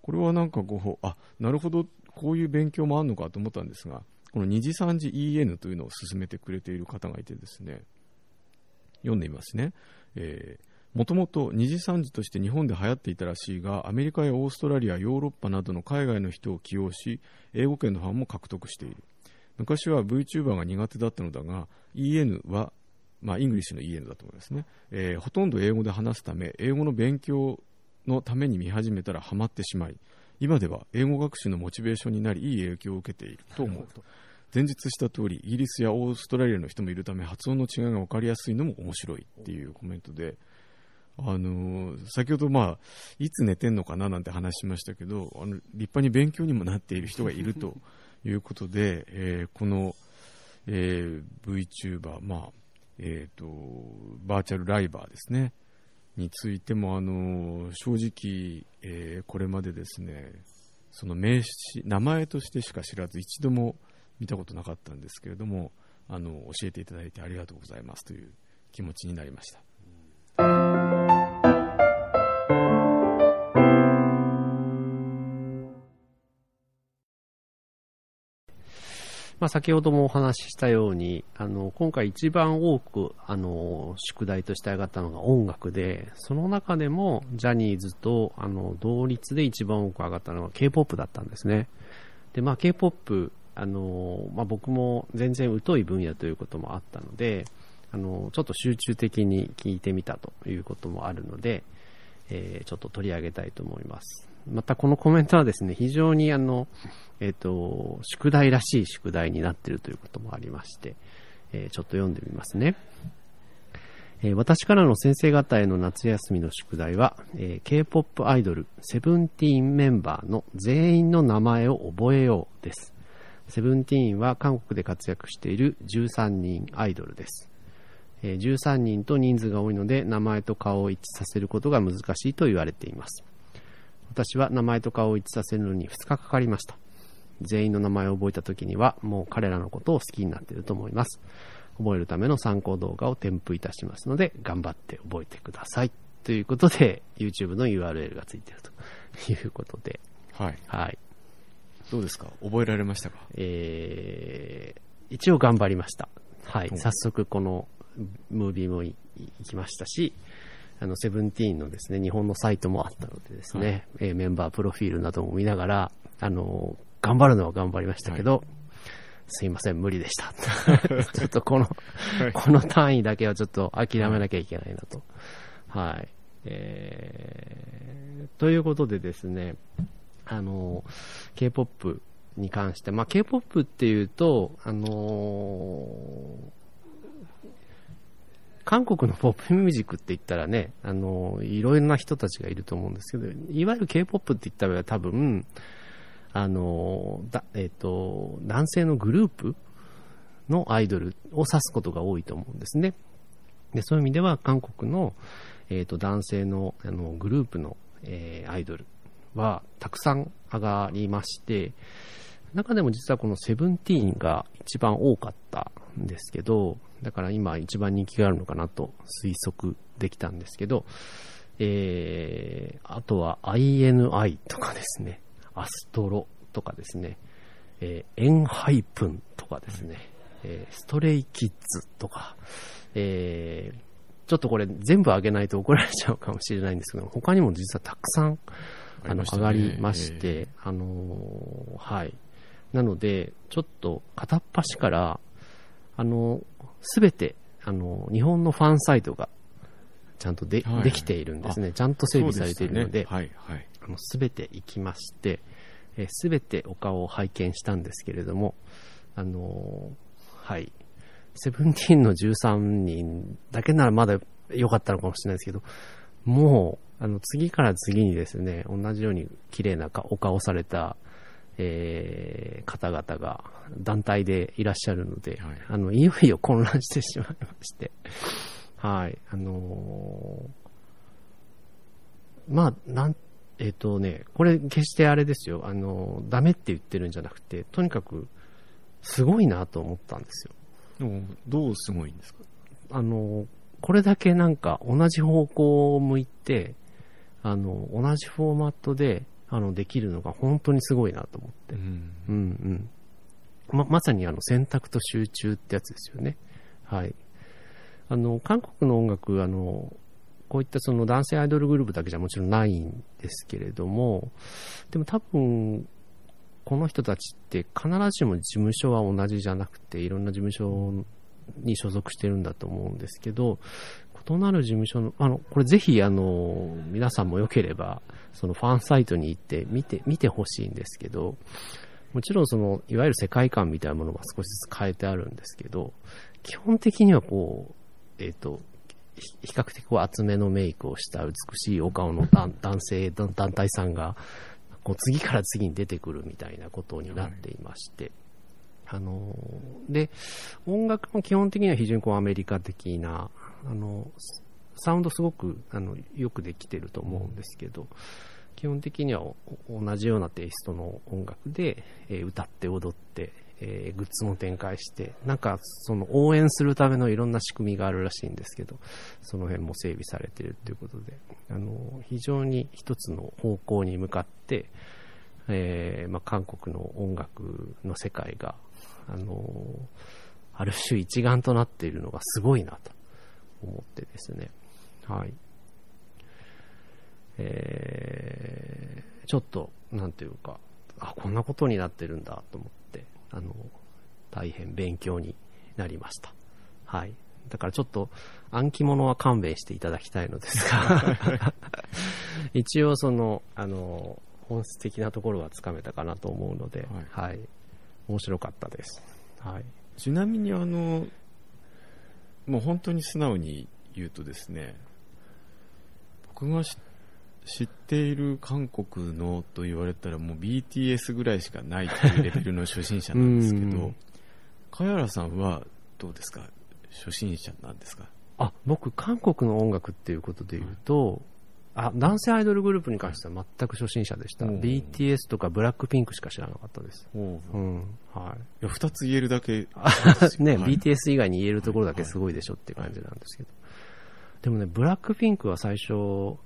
これはなんかこう、あ、なるほど、こういう勉強もあるのかと思ったんですが、この二次三次 EN というのを進めてくれている方がいてですね、読んでみますね。えーもともとにじさんじとして日本で流行っていたらしいが、アメリカやオーストラリア、ヨーロッパなどの海外の人を起用し、英語圏のファンも獲得している。昔は VTuber が苦手だったのだが、EN は、まあ、 English の EN だと思いますね、えーほとんど英語で話すため、英語の勉強のために見始めたらハマってしまい、今では英語学習のモチベーションになり、いい影響を受けていると思う。前述した通り、イギリスやオーストラリアの人もいるため、発音の違いが分かりやすいのも面白いっていうコメントで、あのー先ほど、まあ、いつ寝てんのかななんて話しましたけど、あの立派に勉強にもなっている人がいるということで、えーこの、えー VTuber、まあえー、とバーチャルライバーですね、についても、あの正直、えーこれまでですね、その名詞、名前としてしか知らず、一度も見たことなかったんですけれども、あの教えていただいてありがとうございますという気持ちになりました。まあ、先ほどもお話ししたように、あの、今回一番多く、あの、宿題として上がったのが音楽で、その中でも、ジャニーズと、あの、同率で一番多く上がったのが K-POP だったんですね。で、まあ、K-POP、あの、まあ、僕も全然疎い分野ということもあったので、あの、ちょっと集中的に聞いてみたということもあるので、えーちょっと取り上げたいと思います。またこのコメントはですね、非常にあの、えっ、と、宿題らしい宿題になっているということもありまして、えーちょっと読んでみますね。え私からの先生方への夏休みの宿題は、えー K-POP アイドル、セブンティーンメンバーの全員の名前を覚えようです。セブンティーンは韓国で活躍している13人アイドルです。え13人と人数が多いので名前と顔を一致させることが難しいと言われています。私は名前と顔を一致させるのに2日かかりました。全員の名前を覚えた時にはもう彼らのことを好きになっていると思います。覚えるための参考動画を添付いたしますので頑張って覚えてください。ということで YouTube の URL がついているということで、はい。はい。どうですか？覚えられましたか？えー一応頑張りました。はい。うん早速このムービーもい行きましたし、あの、セブンティーンのですね、日本のサイトもあったのでですね、えーメンバープロフィールなども見ながら、あの、頑張るのは頑張りましたけど、すいません、無理でした。ちょっとこの、この単位だけはちょっと諦めなきゃいけないなと。はい。えー、ということでですね、あの、K-POP に関して、まあ、K-POP っていうと、あのー韓国のポップミュージックって言ったらね、あのいろいろな人たちがいると思うんですけど、いわゆる K-POP って言ったら多分、あのだ、えっ、と、男性のグループのアイドルを指すことが多いと思うんですね。で、そういう意味では韓国の、えっ、と、男性のあのグループの、えーアイドルはたくさん上がりまして、中でも実はこのセブンティーンが一番多かったんですけど、だから今一番人気があるのかなと推測できたんですけど、えー、あとは INI とかですね、アストロとかですね、えーエンハイプンとかですね、えーストレイキッズとか、えーちょっとこれ全部上げないと怒られちゃうかもしれないんですけど、他にも実はたくさんあの、上がりまして、あのーはい。なので、ちょっと片っ端から、あのすべて、あの日本のファンサイトが、ちゃんとで,、はいできているんですね。ちゃんと整備されているので、そうしたねはい、はい。あの全て行きまして、えー全てお顔を拝見したんですけれども、あのーはい。セブンティーンの13人だけならまだ良かったのかもしれないですけど、もう、あの、次から次にですね、同じように綺麗なお顔された、えー、方々が団体でいらっしゃるので、はい、あの、いよいよ混乱してしまいまして、はい、あのー、まあ、なん、えっ、ー、とね、これ決してあれですよ、あのー、ダメって言ってるんじゃなくて、とにかく、すごいなと思ったんですよ。どうすごいんですか？あの、これだけなんか同じ方向を向いて、あの、同じフォーマットで、あの、できるのが本当にすごいなと思って。うん、うん、うんま、まさにあの、選択と集中ってやつですよね。はい。あの、韓国の音楽、あの、こういったその男性アイドルグループだけじゃもちろんないんですけれども、でも多分、この人たちって必ずしも事務所は同じじゃなくて、いろんな事務所に所属してるんだと思うんですけど、異なる事務所の、あの、これぜひ、あの、皆さんもよければ、そのファンサイトに行って見て、見てほしいんですけど、もちろんその、いわゆる世界観みたいなものが少しずつ変えてあるんですけど、基本的にはこう、えっ、ー、と、比較的こう厚めのメイクをした美しいお顔の男性団体さんが、こう次から次に出てくるみたいなことになっていまして、はい、あの、で、音楽も基本的には非常にこうアメリカ的な、あの、サウンドすごくあのよくできてると思うんですけど、基本的には同じようなテイストの音楽で、えー、歌って踊って、えー、グッズも展開して、なんかその応援するためのいろんな仕組みがあるらしいんですけど、その辺も整備されてるということで、あの、非常に一つの方向に向かって、えー、まあ、韓国の音楽の世界が、あの、ある種一丸となっているのがすごいなと。思ってですね、はい。えー、ちょっと、なんていうか、あ、こんなことになってるんだと思って、あの、大変勉強になりました。はい。だからちょっと暗記物は勘弁していただきたいのですが 一応その、あの、本質的なところはつかめたかなと思うので、はい、はい、面白かったです。はい。ちなみにあの、もう本当に素直に言うとですね、僕が知っている韓国のと言われたらもう BTS ぐらいしかないというレベルの初心者なんですけど、茅原さんはどうですか？初心者なんですか？あ僕、韓国の音楽っていうことで言うと、あ男性アイドルグループに関しては全く初心者でした、BTS とかブラックピンクしか知らなかったです、うん。はい、いや2つ言えるだけ。ね、はい、BTS 以外に言えるところだけすごいでしょって感じなんですけど、でもね、ブラックピンクは最初、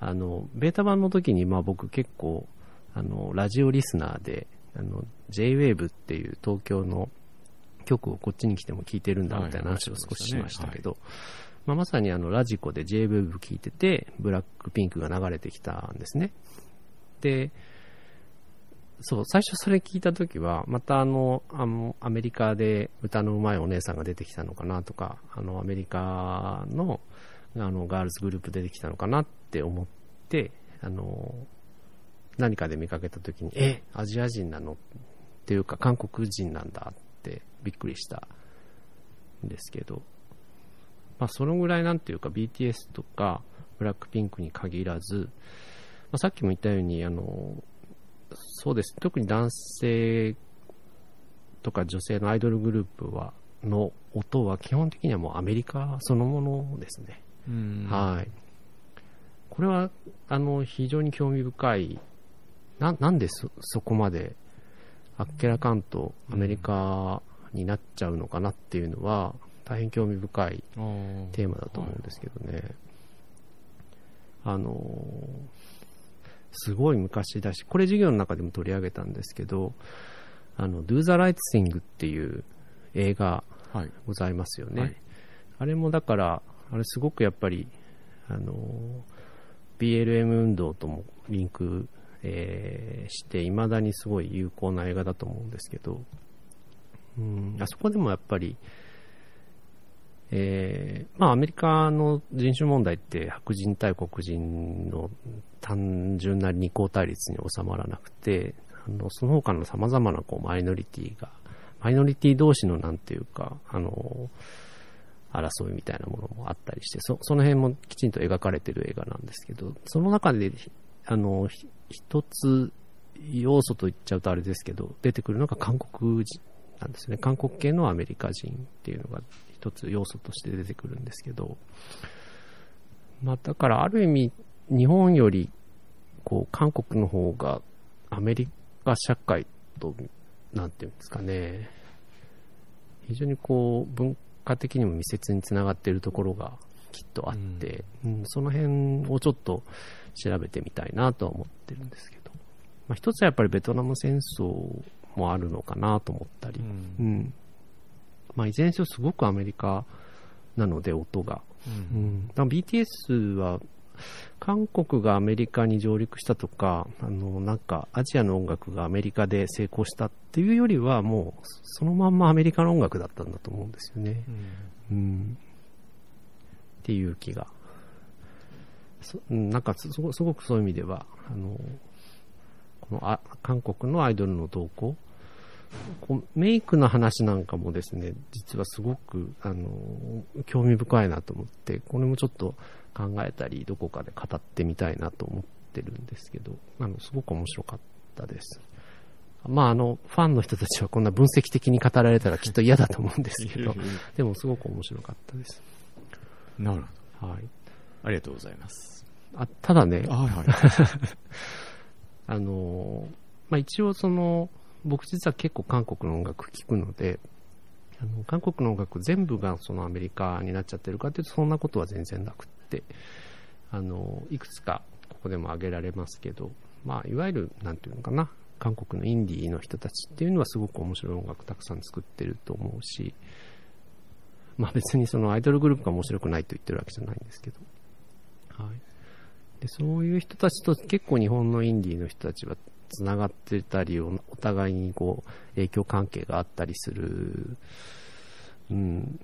あのベータ版の時にまあ僕結構あのラジオリスナーであの JWAVE っていう東京の曲をこっちに来ても聴いてるんだみたいな話を少ししましたけど、はいまあ、まさにあのラジコで JWEB 聴いてて、ブラックピンクが流れてきたんですね。で、そう、最初それ聞いたときは、またあの、あの、アメリカで歌の上手いお姉さんが出てきたのかなとか、あの、アメリカの、あの、ガールズグループ出てきたのかなって思って、あの、何かで見かけたときに、え、アジア人なの？っていうか、韓国人なんだってびっくりしたんですけど、まあ、そのぐらいなんていうか BTS とかブラックピンクに限らず、まあ、さっきも言ったようにあのそうです特に男性とか女性のアイドルグループはの音は基本的にはもうアメリカそのものですね。はい。これは、あの、非常に興味深い。な、なんでそ、そこまで、あっけらかんとアメリカになっちゃうのかなっていうのは、大変興味深いテーマだと思うんですけどね。あのすごい昔だし、これ授業の中でも取り上げたんですけど、あの、Do the Right Thing っていう映画ございますよね。はい。はい、あれもだから、あれすごくやっぱり、あの BLM 運動ともリンク、えー、して、未だにすごい有効な映画だと思うんですけど、うん、あそこでもやっぱり、えー、まあアメリカの人種問題って白人対黒人の単純な二項対立に収まらなくて、あのその他の様々なこうマイノリティがマイノリティ同士のなんていうか、あの、争いみたいなものもあったりして、そその辺もきちんと描かれてる映画なんですけど、その中で、あの、一つ要素と言っちゃうとあれですけど、出てくるのが韓国人なんですね。韓国系のアメリカ人っていうのが一つ要素として出てくるんですけど、まあだからある意味、日本より、こう、韓国の方がアメリカ社会と、なんていうんですかね、非常にこう、文化的にも密接につながっているところがきっとあって、うん、うん、その辺をちょっと調べてみたいなとは思ってるんですけど、まあ、一つはやっぱりベトナム戦争もあるのかなと思ったり、うん、うん、まあ、いずれにせよすごくアメリカなので音が、うん、うん、BTS は韓国がアメリカに上陸したとか、あの、なんか、アジアの音楽がアメリカで成功したっていうよりは、もう、そのまんまアメリカの音楽だったんだと思うんですよね。うん。うん、っていう気が。なんかすご、すごくそういう意味では、あの、このあ韓国のアイドルの動向、こうメイクの話なんかもですね、実はすごく、あの、興味深いなと思って、これもちょっと、考えたり、どこかで語ってみたいなと思ってるんですけど、あの、すごく面白かったです。まあ、あの、ファンの人たちはこんな分析的に語られたら きっと嫌だと思うんですけど、でもすごく面白かったです。なるほど。はい。ありがとうございます。あ、ただね、はいはい、あの、まあ一応その、僕実は結構韓国の音楽聴くので、あの韓国の音楽全部がそのアメリカになっちゃってるかというとそんなことは全然なくって、あの、いくつかここでも挙げられますけど、まあ、いわゆる、なんていうのかな、韓国のインディーの人たちっていうのはすごく面白い音楽たくさん作ってると思うし、まあ別にそのアイドルグループが面白くないと言ってるわけじゃないんですけど、はい。で、そういう人たちと結構日本のインディーの人たちは繋がってたり、お互いにこう、影響関係があったりする、うん、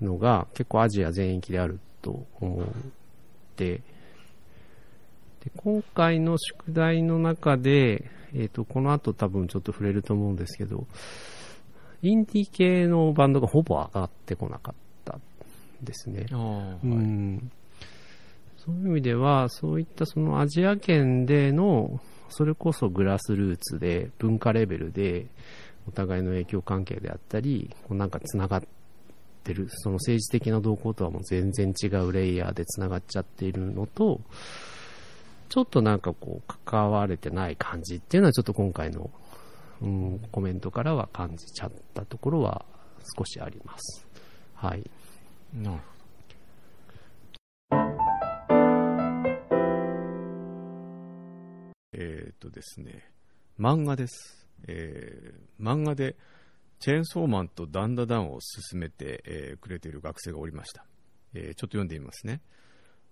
のが結構アジア全域であると思って、で今回の宿題の中で、えっ、ー、と、この後多分ちょっと触れると思うんですけど、インディ系のバンドがほぼ上がってこなかったですね。はい、うん。そういう意味では、そういったそのアジア圏での、それこそグラスルーツで、文化レベルで、お互いの影響関係であったり、こうなんか繋がってる、その政治的な動向とはもう全然違うレイヤーで繋がっちゃっているのと、ちょっとなんかこう、関われてない感じっていうのはちょっと今回の、うん、コメントからは感じちゃったところは少しあります。はい。なるほえっ、とですね、漫画です。えー、漫画で、チェーンソーマンとダンダダンを進めて、えー、くれている学生がおりました、えー、ちょっと読んでみますね。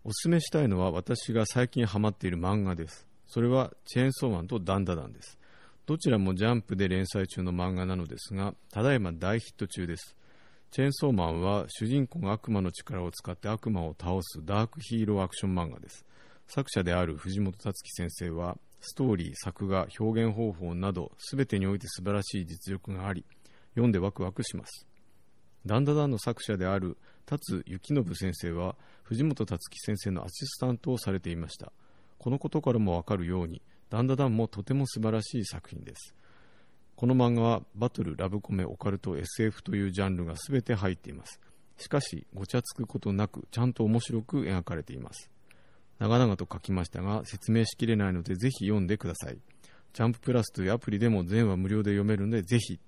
おすすめしたいのは私が最近ハマっている漫画です。それはチェーンソーマンとダンダダンです。どちらもジャンプで連載中の漫画なのですが、ただいま大ヒット中です。チェーンソーマンは主人公が悪魔の力を使って悪魔を倒すダークヒーローアクション漫画です。作者である藤本達樹先生は、ストーリー、作画、表現方法など、すべてにおいて素晴らしい実力があり、読んでワクワクします。ダンダダンの作者である達幸信先生は藤本達樹先生のアシスタントをされていました。このことからもわかるように、ダンダダンもとても素晴らしい作品です。この漫画はバトル、ラブコメ、オカルト、SF というジャンルが全て入っています。しかし、ごちゃつくことなく、ちゃんと面白く描かれています。長々と書きましたが、説明しきれないので、ぜひ読んでください。ジャンププラスというアプリでも全話無料で読めるので、ぜひ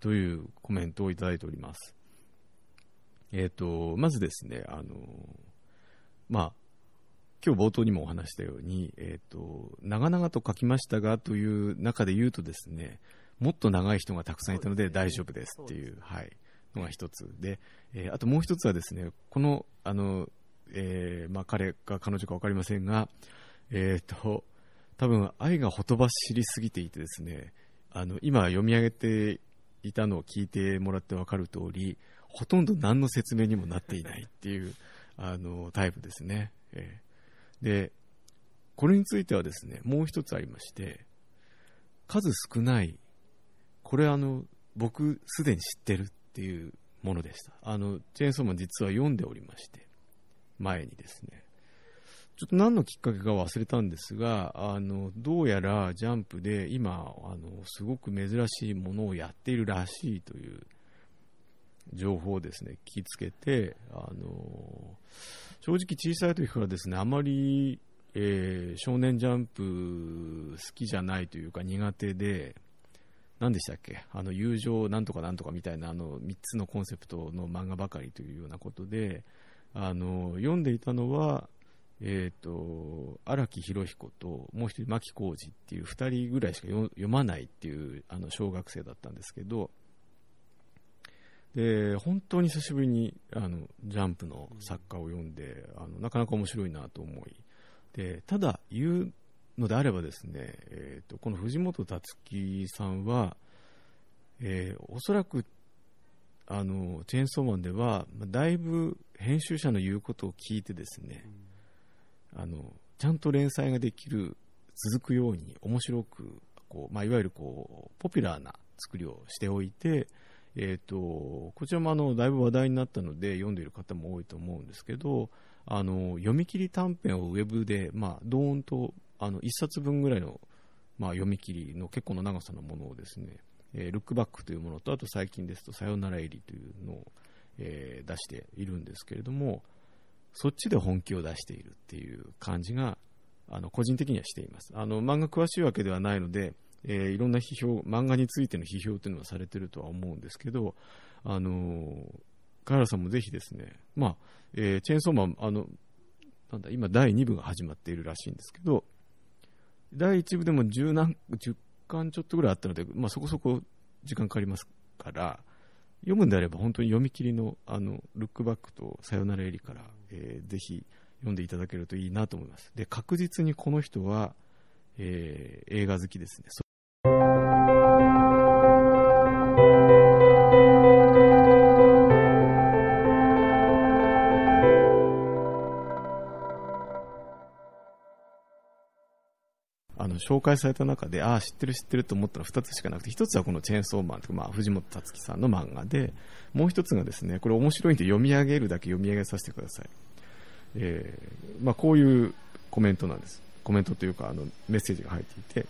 というコメントをいただいております。えっ、ー、と、まずですね、あの、まあ、今日冒頭にもお話したように、えっ、ー、と、長々と書きましたがという中で言うとですね、もっと長い人がたくさんいたので大丈夫ですっていう、はい、のが一つ。で、えー、あともう一つはですね、この、あの、えー、まあ、彼か彼女か分かりませんが、えっ、ー、と、多分愛がほとばしりすぎていてですね、あの、今読み上げていたのを聞いてもらって分かる通り、ほとんど何の説明にもなっていないっていう、あの、タイプですね。えー、で、これについてはですね、もう一つありまして、数少ないこれあの、僕すでに知ってるっていうものでした。あの、チェーンソーマン実は読んでおりまして、前にですね。ちょっと何のきっかけか忘れたんですが、あの、どうやらジャンプで今、あの、すごく珍しいものをやっているらしいという情報をですね、聞きつけて、あの、正直小さい時からですね、あまり、えー、少年ジャンプ好きじゃないというか苦手で、何でしたっけ？あの友情なんとかなんとかみたいなあの3つのコンセプトの漫画ばかりというようなことであの読んでいたのは、えーと、荒木博彦ともう一人牧浩二っていう2人ぐらいしか読まないっていうあの小学生だったんですけどで本当に久しぶりにあのジャンプの作家を読んであのなかなか面白いなと思いでただ言うのであればですね、えーと、この藤本達樹さんは、えー、おそらくあのチェーンソーマンではだいぶ編集者の言うことを聞いてですね、うん、あのちゃんと連載ができる続くように面白くこう、まあ、いわゆるこうポピュラーな作りをしておいて、えーと、こちらもあのだいぶ話題になったので読んでいる方も多いと思うんですけどあの読み切り短編をウェブで、まあ、ドーンとあの1冊分ぐらいの、まあ、読み切りの結構な長さのものをですね、えー、ルックバックというものとあと最近ですとさよならエリというのを、えー、出しているんですけれどもそっちで本気を出しているっていう感じがあの個人的にはしています。あの漫画詳しいわけではないので、えー、いろんな批評漫画についての批評というのはされているとは思うんですけどあのカ原さんもぜひですね、まあえー、チェーンソーマンあのなんだ今第2部が始まっているらしいんですけど第1部でも10何10間ちょっとぐらいあったので、まあ、そこそこ時間かかりますから、読むんであれば本当に読み切りのあのルックバックとさよならエリから、えー、ぜひ読んでいただけるといいなと思います。で、確実にこの人は、えー、映画好きですね。紹介された中で、ああ、知ってる知ってると思ったら2つしかなくて、1つはこのチェーンソーマンというまあ、藤本達樹さんの漫画で、もう1つがですね、これ面白いんで読み上げるだけ読み上げさせてください。えー、まあ、こういうコメントなんです。コメントというか、あの、メッセージが入っていて、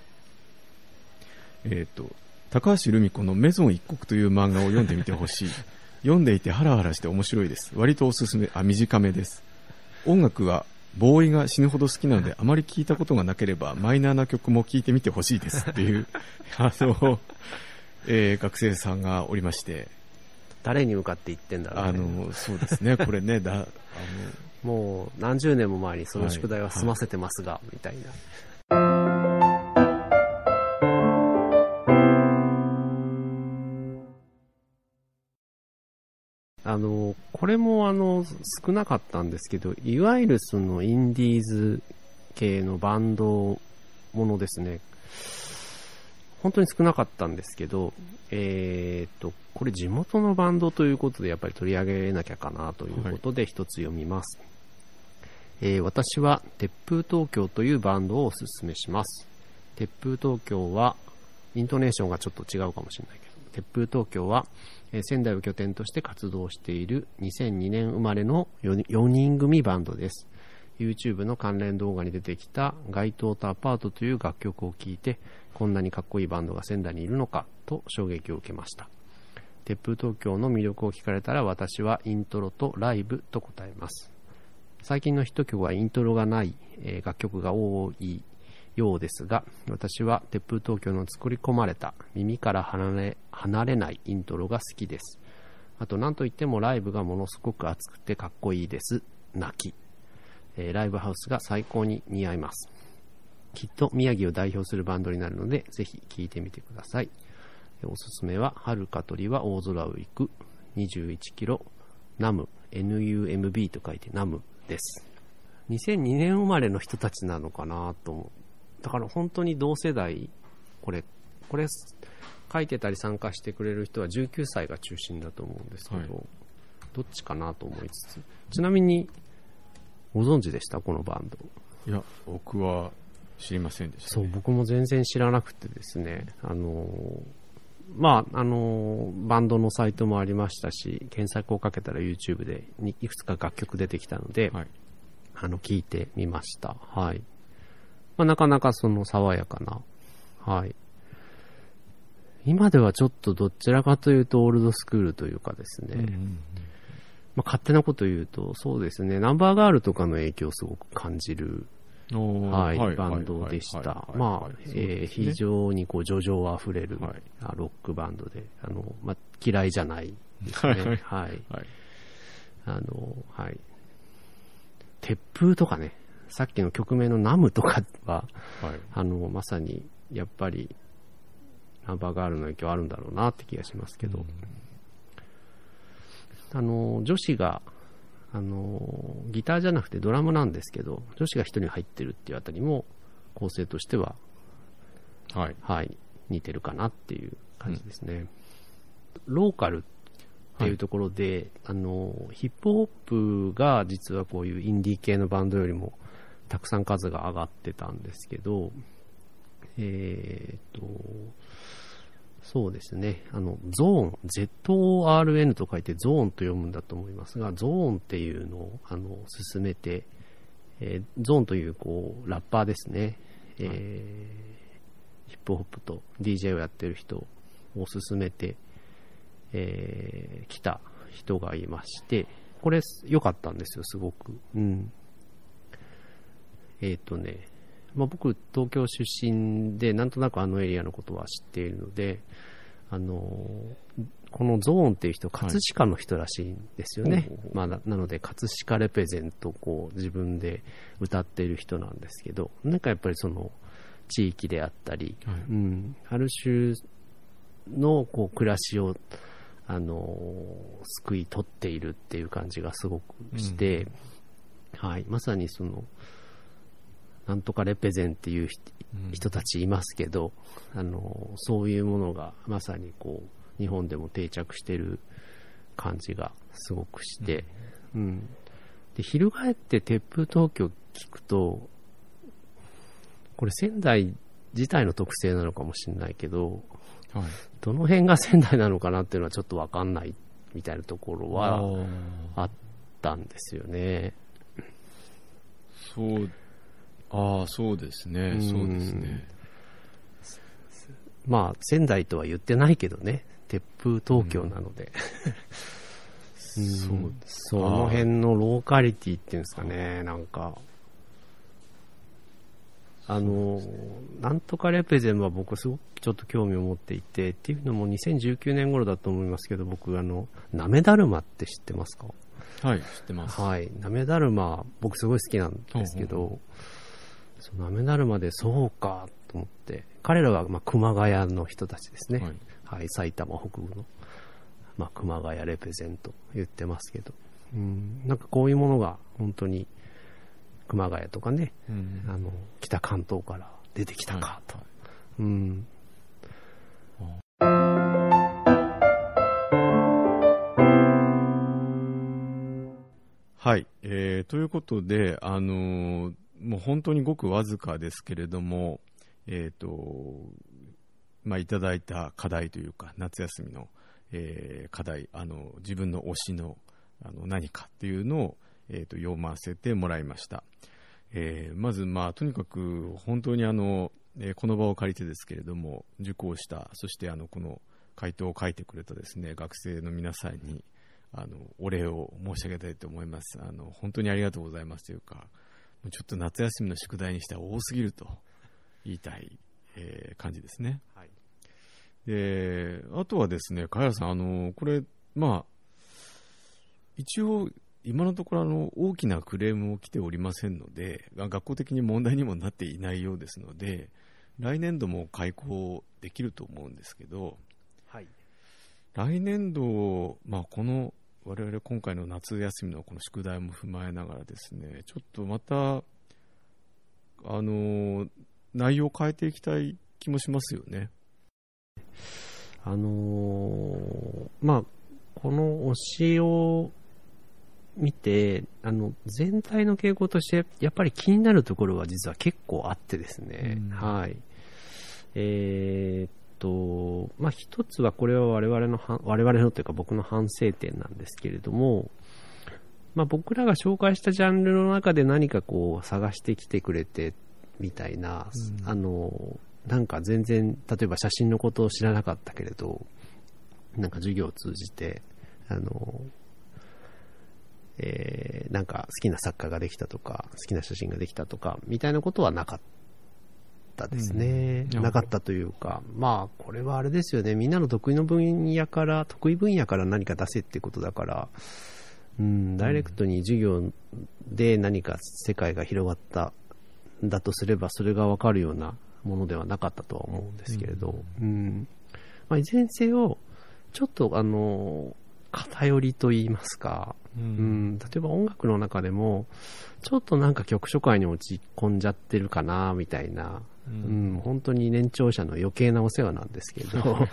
えっ、と、高橋留美子のメゾン一国という漫画を読んでみてほしい。読んでいてハラハラして面白いです。割とおすすめ、あ、短めです。音楽はボーイが死ぬほど好きなので、あまり聞いたことがなければ、マイナーな曲も聴いてみてほしいですっていう、あの、えー、学生さんがおりまして。誰に向かって言ってんだろう、ね、あの、そうですね、これね、だ、あの、もう何十年も前にその宿題は済ませてますが、はい、みたいな。あの、これもあの、少なかったんですけど、いわゆるそのインディーズ系のバンドものですね。本当に少なかったんですけど、えー、と、これ地元のバンドということでやっぱり取り上げなきゃかなということで一つ読みます。はい、えー、私は鉄風東京というバンドをおすすめします。鉄風東京は、イントネーションがちょっと違うかもしれないけど、鉄風東京はえ仙台を拠点として活動している2002年生まれの 4, 4人組バンドです。YouTube の関連動画に出てきた街頭とアパートという楽曲を聴いて、こんなにかっこいいバンドが仙台にいるのかと衝撃を受けました。鉄風東京の魅力を聞かれたら私はイントロとライブと答えます。最近のヒット曲はイントロがない、え楽曲が多いようですが、私は鉄風東京の作り込まれた耳から離れ離れないイントロが好きです。あと何といってもライブがものすごく熱くてかっこいいです。泣き。えー、ライブハウスが最高に似合います。きっと宮城を代表するバンドになるので、ぜひ聴いてみてください。おすすめは、遥か鳥は大空を行く、21キロ、ナム、NUMB と書いてナムです。2002年生まれの人たちなのかなと思だから本当に同世代、これ、これ、書いてたり参加してくれる人は19歳が中心だと思うんですけど、はい、どっちかなと思いつつ、ちなみに、ご存知でした？このバンド。いや、僕は知りませんでした、ね、そう、僕も全然知らなくてですね、あの、まあ、あの、バンドのサイトもありましたし、検索をかけたら YouTube でにいくつか楽曲出てきたので、はい。あの、聞いてみました。はい。まあ、なかなかその爽やかな、はい。今ではちょっとどちらかというとオールドスクールというかですね、うんまあ、勝手なこと言うと、そうですね、ナンバーガールとかの影響をすごく感じる、はい、バンドでした。まあ、えー非常にこう、叙情あふれる、はいあロックバンドで、あの、まあ、嫌いじゃないですはいはいね。はい。はい。あの、はい。鉄風とかね、さっきの曲名のナムとかは、はい。あの、まさに、やっぱり、ナンバーガールの影響あるんだろうなって気がしますけど、あの、女子が、あの、ギターじゃなくてドラムなんですけど、女子が一人入ってるっていうあたりも、構成としては、はい。はい、似てるかなっていう感じですね。ローカルっていうところで、あの、ヒップホップが実はこういうインディー系のバンドよりもたくさん数が上がってたんですけど、えーっと、そうですね、あの、ゾーン、ZORN と書いてゾーンと読むんだと思いますが、ゾーンっていうのを、あの、進めて、えーゾーンという、こう、ラッパーですね、えーヒップホップと DJ をやってる人を進めて、えー来た人がいまして、これ良かったんですよ、すごく。うん。えっ、とね、まあ、僕、東京出身で、なんとなくあのエリアのことは知っているので、あのーこのゾーンっていう人、葛飾の人らしいんですよね。ほうほうほう。まあ、ななので、葛飾レペゼントをこう自分で歌っている人なんですけど、なんかやっぱりその、地域であったり、はい。うん、ある種のこう暮らしを、あのー救い取っているっていう感じがすごくして、はい、まさにその、なんとかレペゼンっていう人人たちいますけど、あの、そういうものがまさにこう、日本でも定着してる感じがすごくして、うん。で、翻って鉄風東京聞くと、これ仙台自体の特性なのかもしれないけど、はい。どの辺が仙台なのかなっていうのはちょっとわかんないみたいなところはーあったんですよね。そう、ああ、そうですね。うんそうですね。まあ、仙台とは言ってないけどね、鉄風東京なので。うんそうその辺のローカリティっていうんですかね、なんか。あの、なんとかレペゼンは僕すごくちょっと興味を持っていて、っていうのも2019年頃だと思いますけど、僕あの、なめだるまって知ってますか？はい、知ってます。はい。なめだるま、僕すごい好きなんですけど、そうなめだるまでそうかと思って、彼らはまあ熊谷の人たちですね。はいはい。埼玉北部の、まあ、熊谷レペゼント言ってますけど、うん、なんかこういうものが本当に熊谷とかね、うんあの、北関東から出てきたかと。うん。はい、えーということで、あのーもう本当にごくわずかですけれども、えっ、と、まあ、いただいた課題というか、夏休みの、えー課題、あの、自分の推しの、あの、何かっていうのを、えっ、と、読ませてもらいました。えーまず、まあ、とにかく、本当にあの、えーこの場を借りてですけれども、受講した、そしてあの、この回答を書いてくれたですね、学生の皆さんに、あの、お礼を申し上げたいと思います。あの、本当にありがとうございますというか、ちょっと夏休みの宿題にしては多すぎると言いたい、えー感じですね。はい。で、あとはですね、茅原さん、あの、これ、まあ、一応、今のところあの大きなクレームも来ておりませんので、が学校的に問題にもなっていないようですので、来年度も開校できると思うんですけど、はい。来年度、まあ、この我々今回の夏休みのこの宿題も踏まえながらですね、ちょっとまた、あの、内容を変えていきたい気もしますよね。あのーまあ、この推しを見て、あの、全体の傾向として、やっぱり気になるところは実は結構あってですね、うんはい。えーっと、まあ、一つはこれは我々のは、我々のというか僕の反省点なんですけれども、まあ、僕らが紹介したジャンルの中で何かこう探してきてくれてみたいな、うん。あの、なんか全然、例えば写真のことを知らなかったけれど、なんか授業を通じて、あの、えーなんか好きな作家ができたとか、好きな写真ができたとか、みたいなことはなかったですね。うん。なかったというか、まあ、これはあれですよね。みんなの得意の分野から、得意分野から何か出せってことだから、うん、ダイレクトに授業で何か世界が広がったんだとすれば、それがわかるようなものではなかったとは思うんですけれど、うん。まあ、いずれにせよ、ちょっとあの、偏りと言いますか、ううん、例えば音楽の中でも、ちょっとなんか曲初回に落ち込んじゃってるかな、みたいな、ううん。ん、本当に年長者の余計なお世話なんですけど、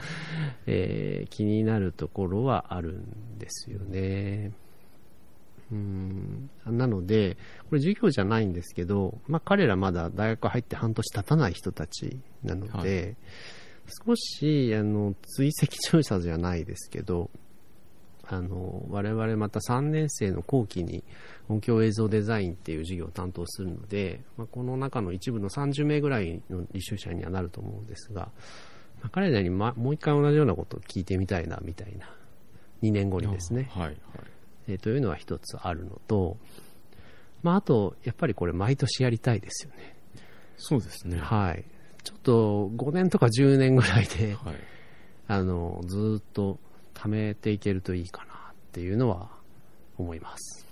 えー気になるところはあるんですよね。うん、なので、これ授業じゃないんですけど、まあ彼らまだ大学入って半年経たない人たちなので、は少し、あの、追跡調査じゃないですけど、あの、我々また3年生の後期に音響映像デザインっていう授業を担当するので、まあ、この中の一部の30名ぐらいの履修者にはなると思うんですが、まあ彼らに、ま、もう一回同じようなことを聞いてみたいな、みたいな。2年後にですね。はい、はい。えーというのは一つあるのと、まあ、あと、やっぱりこれ毎年やりたいですよね。そうですね。はい。ちょっと5年とか10年ぐらいで、はい。あの、ずーっと貯めていけるといいかなっていうのは思います。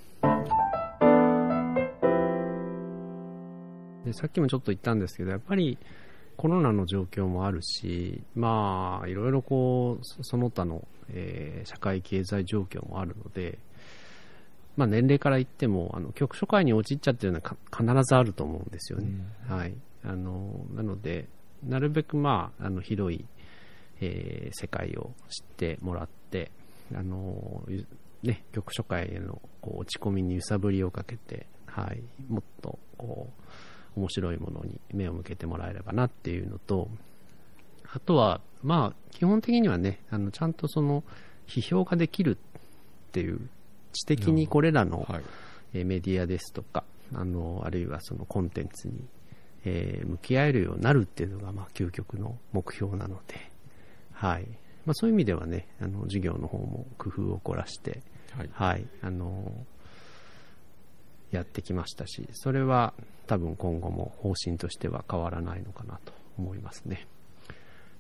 で、さっきもちょっと言ったんですけど、やっぱりコロナの状況もあるし、まあ、いろいろこう、そその他の、えー社会経済状況もあるので、まあ年齢から言っても、あの、局所会に陥っちゃってるのはか必ずあると思うんですよね。はい。あの、なので、なるべくまあ、あの、広い、えー世界を知ってもらって、あの、ゆね、局所会へのこう落ち込みに揺さぶりをかけて、はい、もっと、こう、面白いものに目を向けてもらえればなっていうのと、あとは、まあ、基本的にはね、あの、ちゃんとその、批評ができるっていう、知的にこれらの、はい。えーメディアですとか、あの、あるいはそのコンテンツに、えー向き合えるようになるっていうのが、まあ、究極の目標なので、はい。まあ、そういう意味ではね、あの、授業の方も工夫を凝らして、はい。はい、あの、やってきましたし、それは多分今後も方針としては変わらないのかなと思いますね。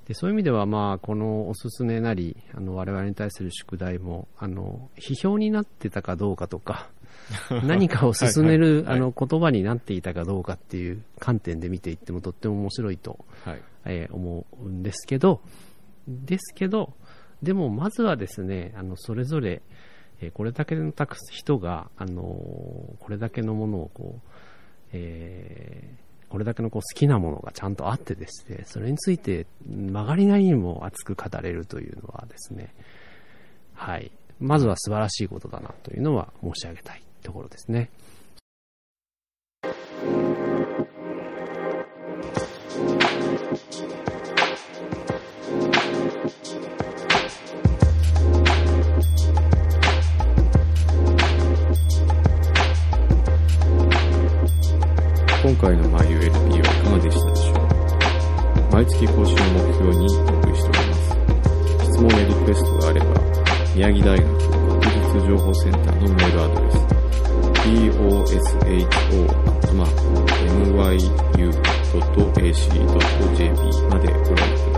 でそういう意味では、まあ、このおすすめなり、あの、我々に対する宿題も、あの、批評になってたかどうかとか、何かを進める、あの、言葉になっていたかどうかっていう観点で見ていってもとっても面白いとはい。えー思うんですけど、ですけど、でもまずはですね、あの、それぞれ、えーこれだけのたく人が、あのーこれだけのものをこう、えーこれだけのこう好きなものがちゃんとあってですね、それについて曲がりなりにも熱く語れるというのはですね、はい。まずは素晴らしいことだなというのは申し上げたいところですね。今回の MyULP はいかがでしたでしょうか毎月更新を目標にお送りしております。質問やリクエストがあれば、宮城大学学術情報センターのメールアドレス、posho.myu.ac.jp までご覧ください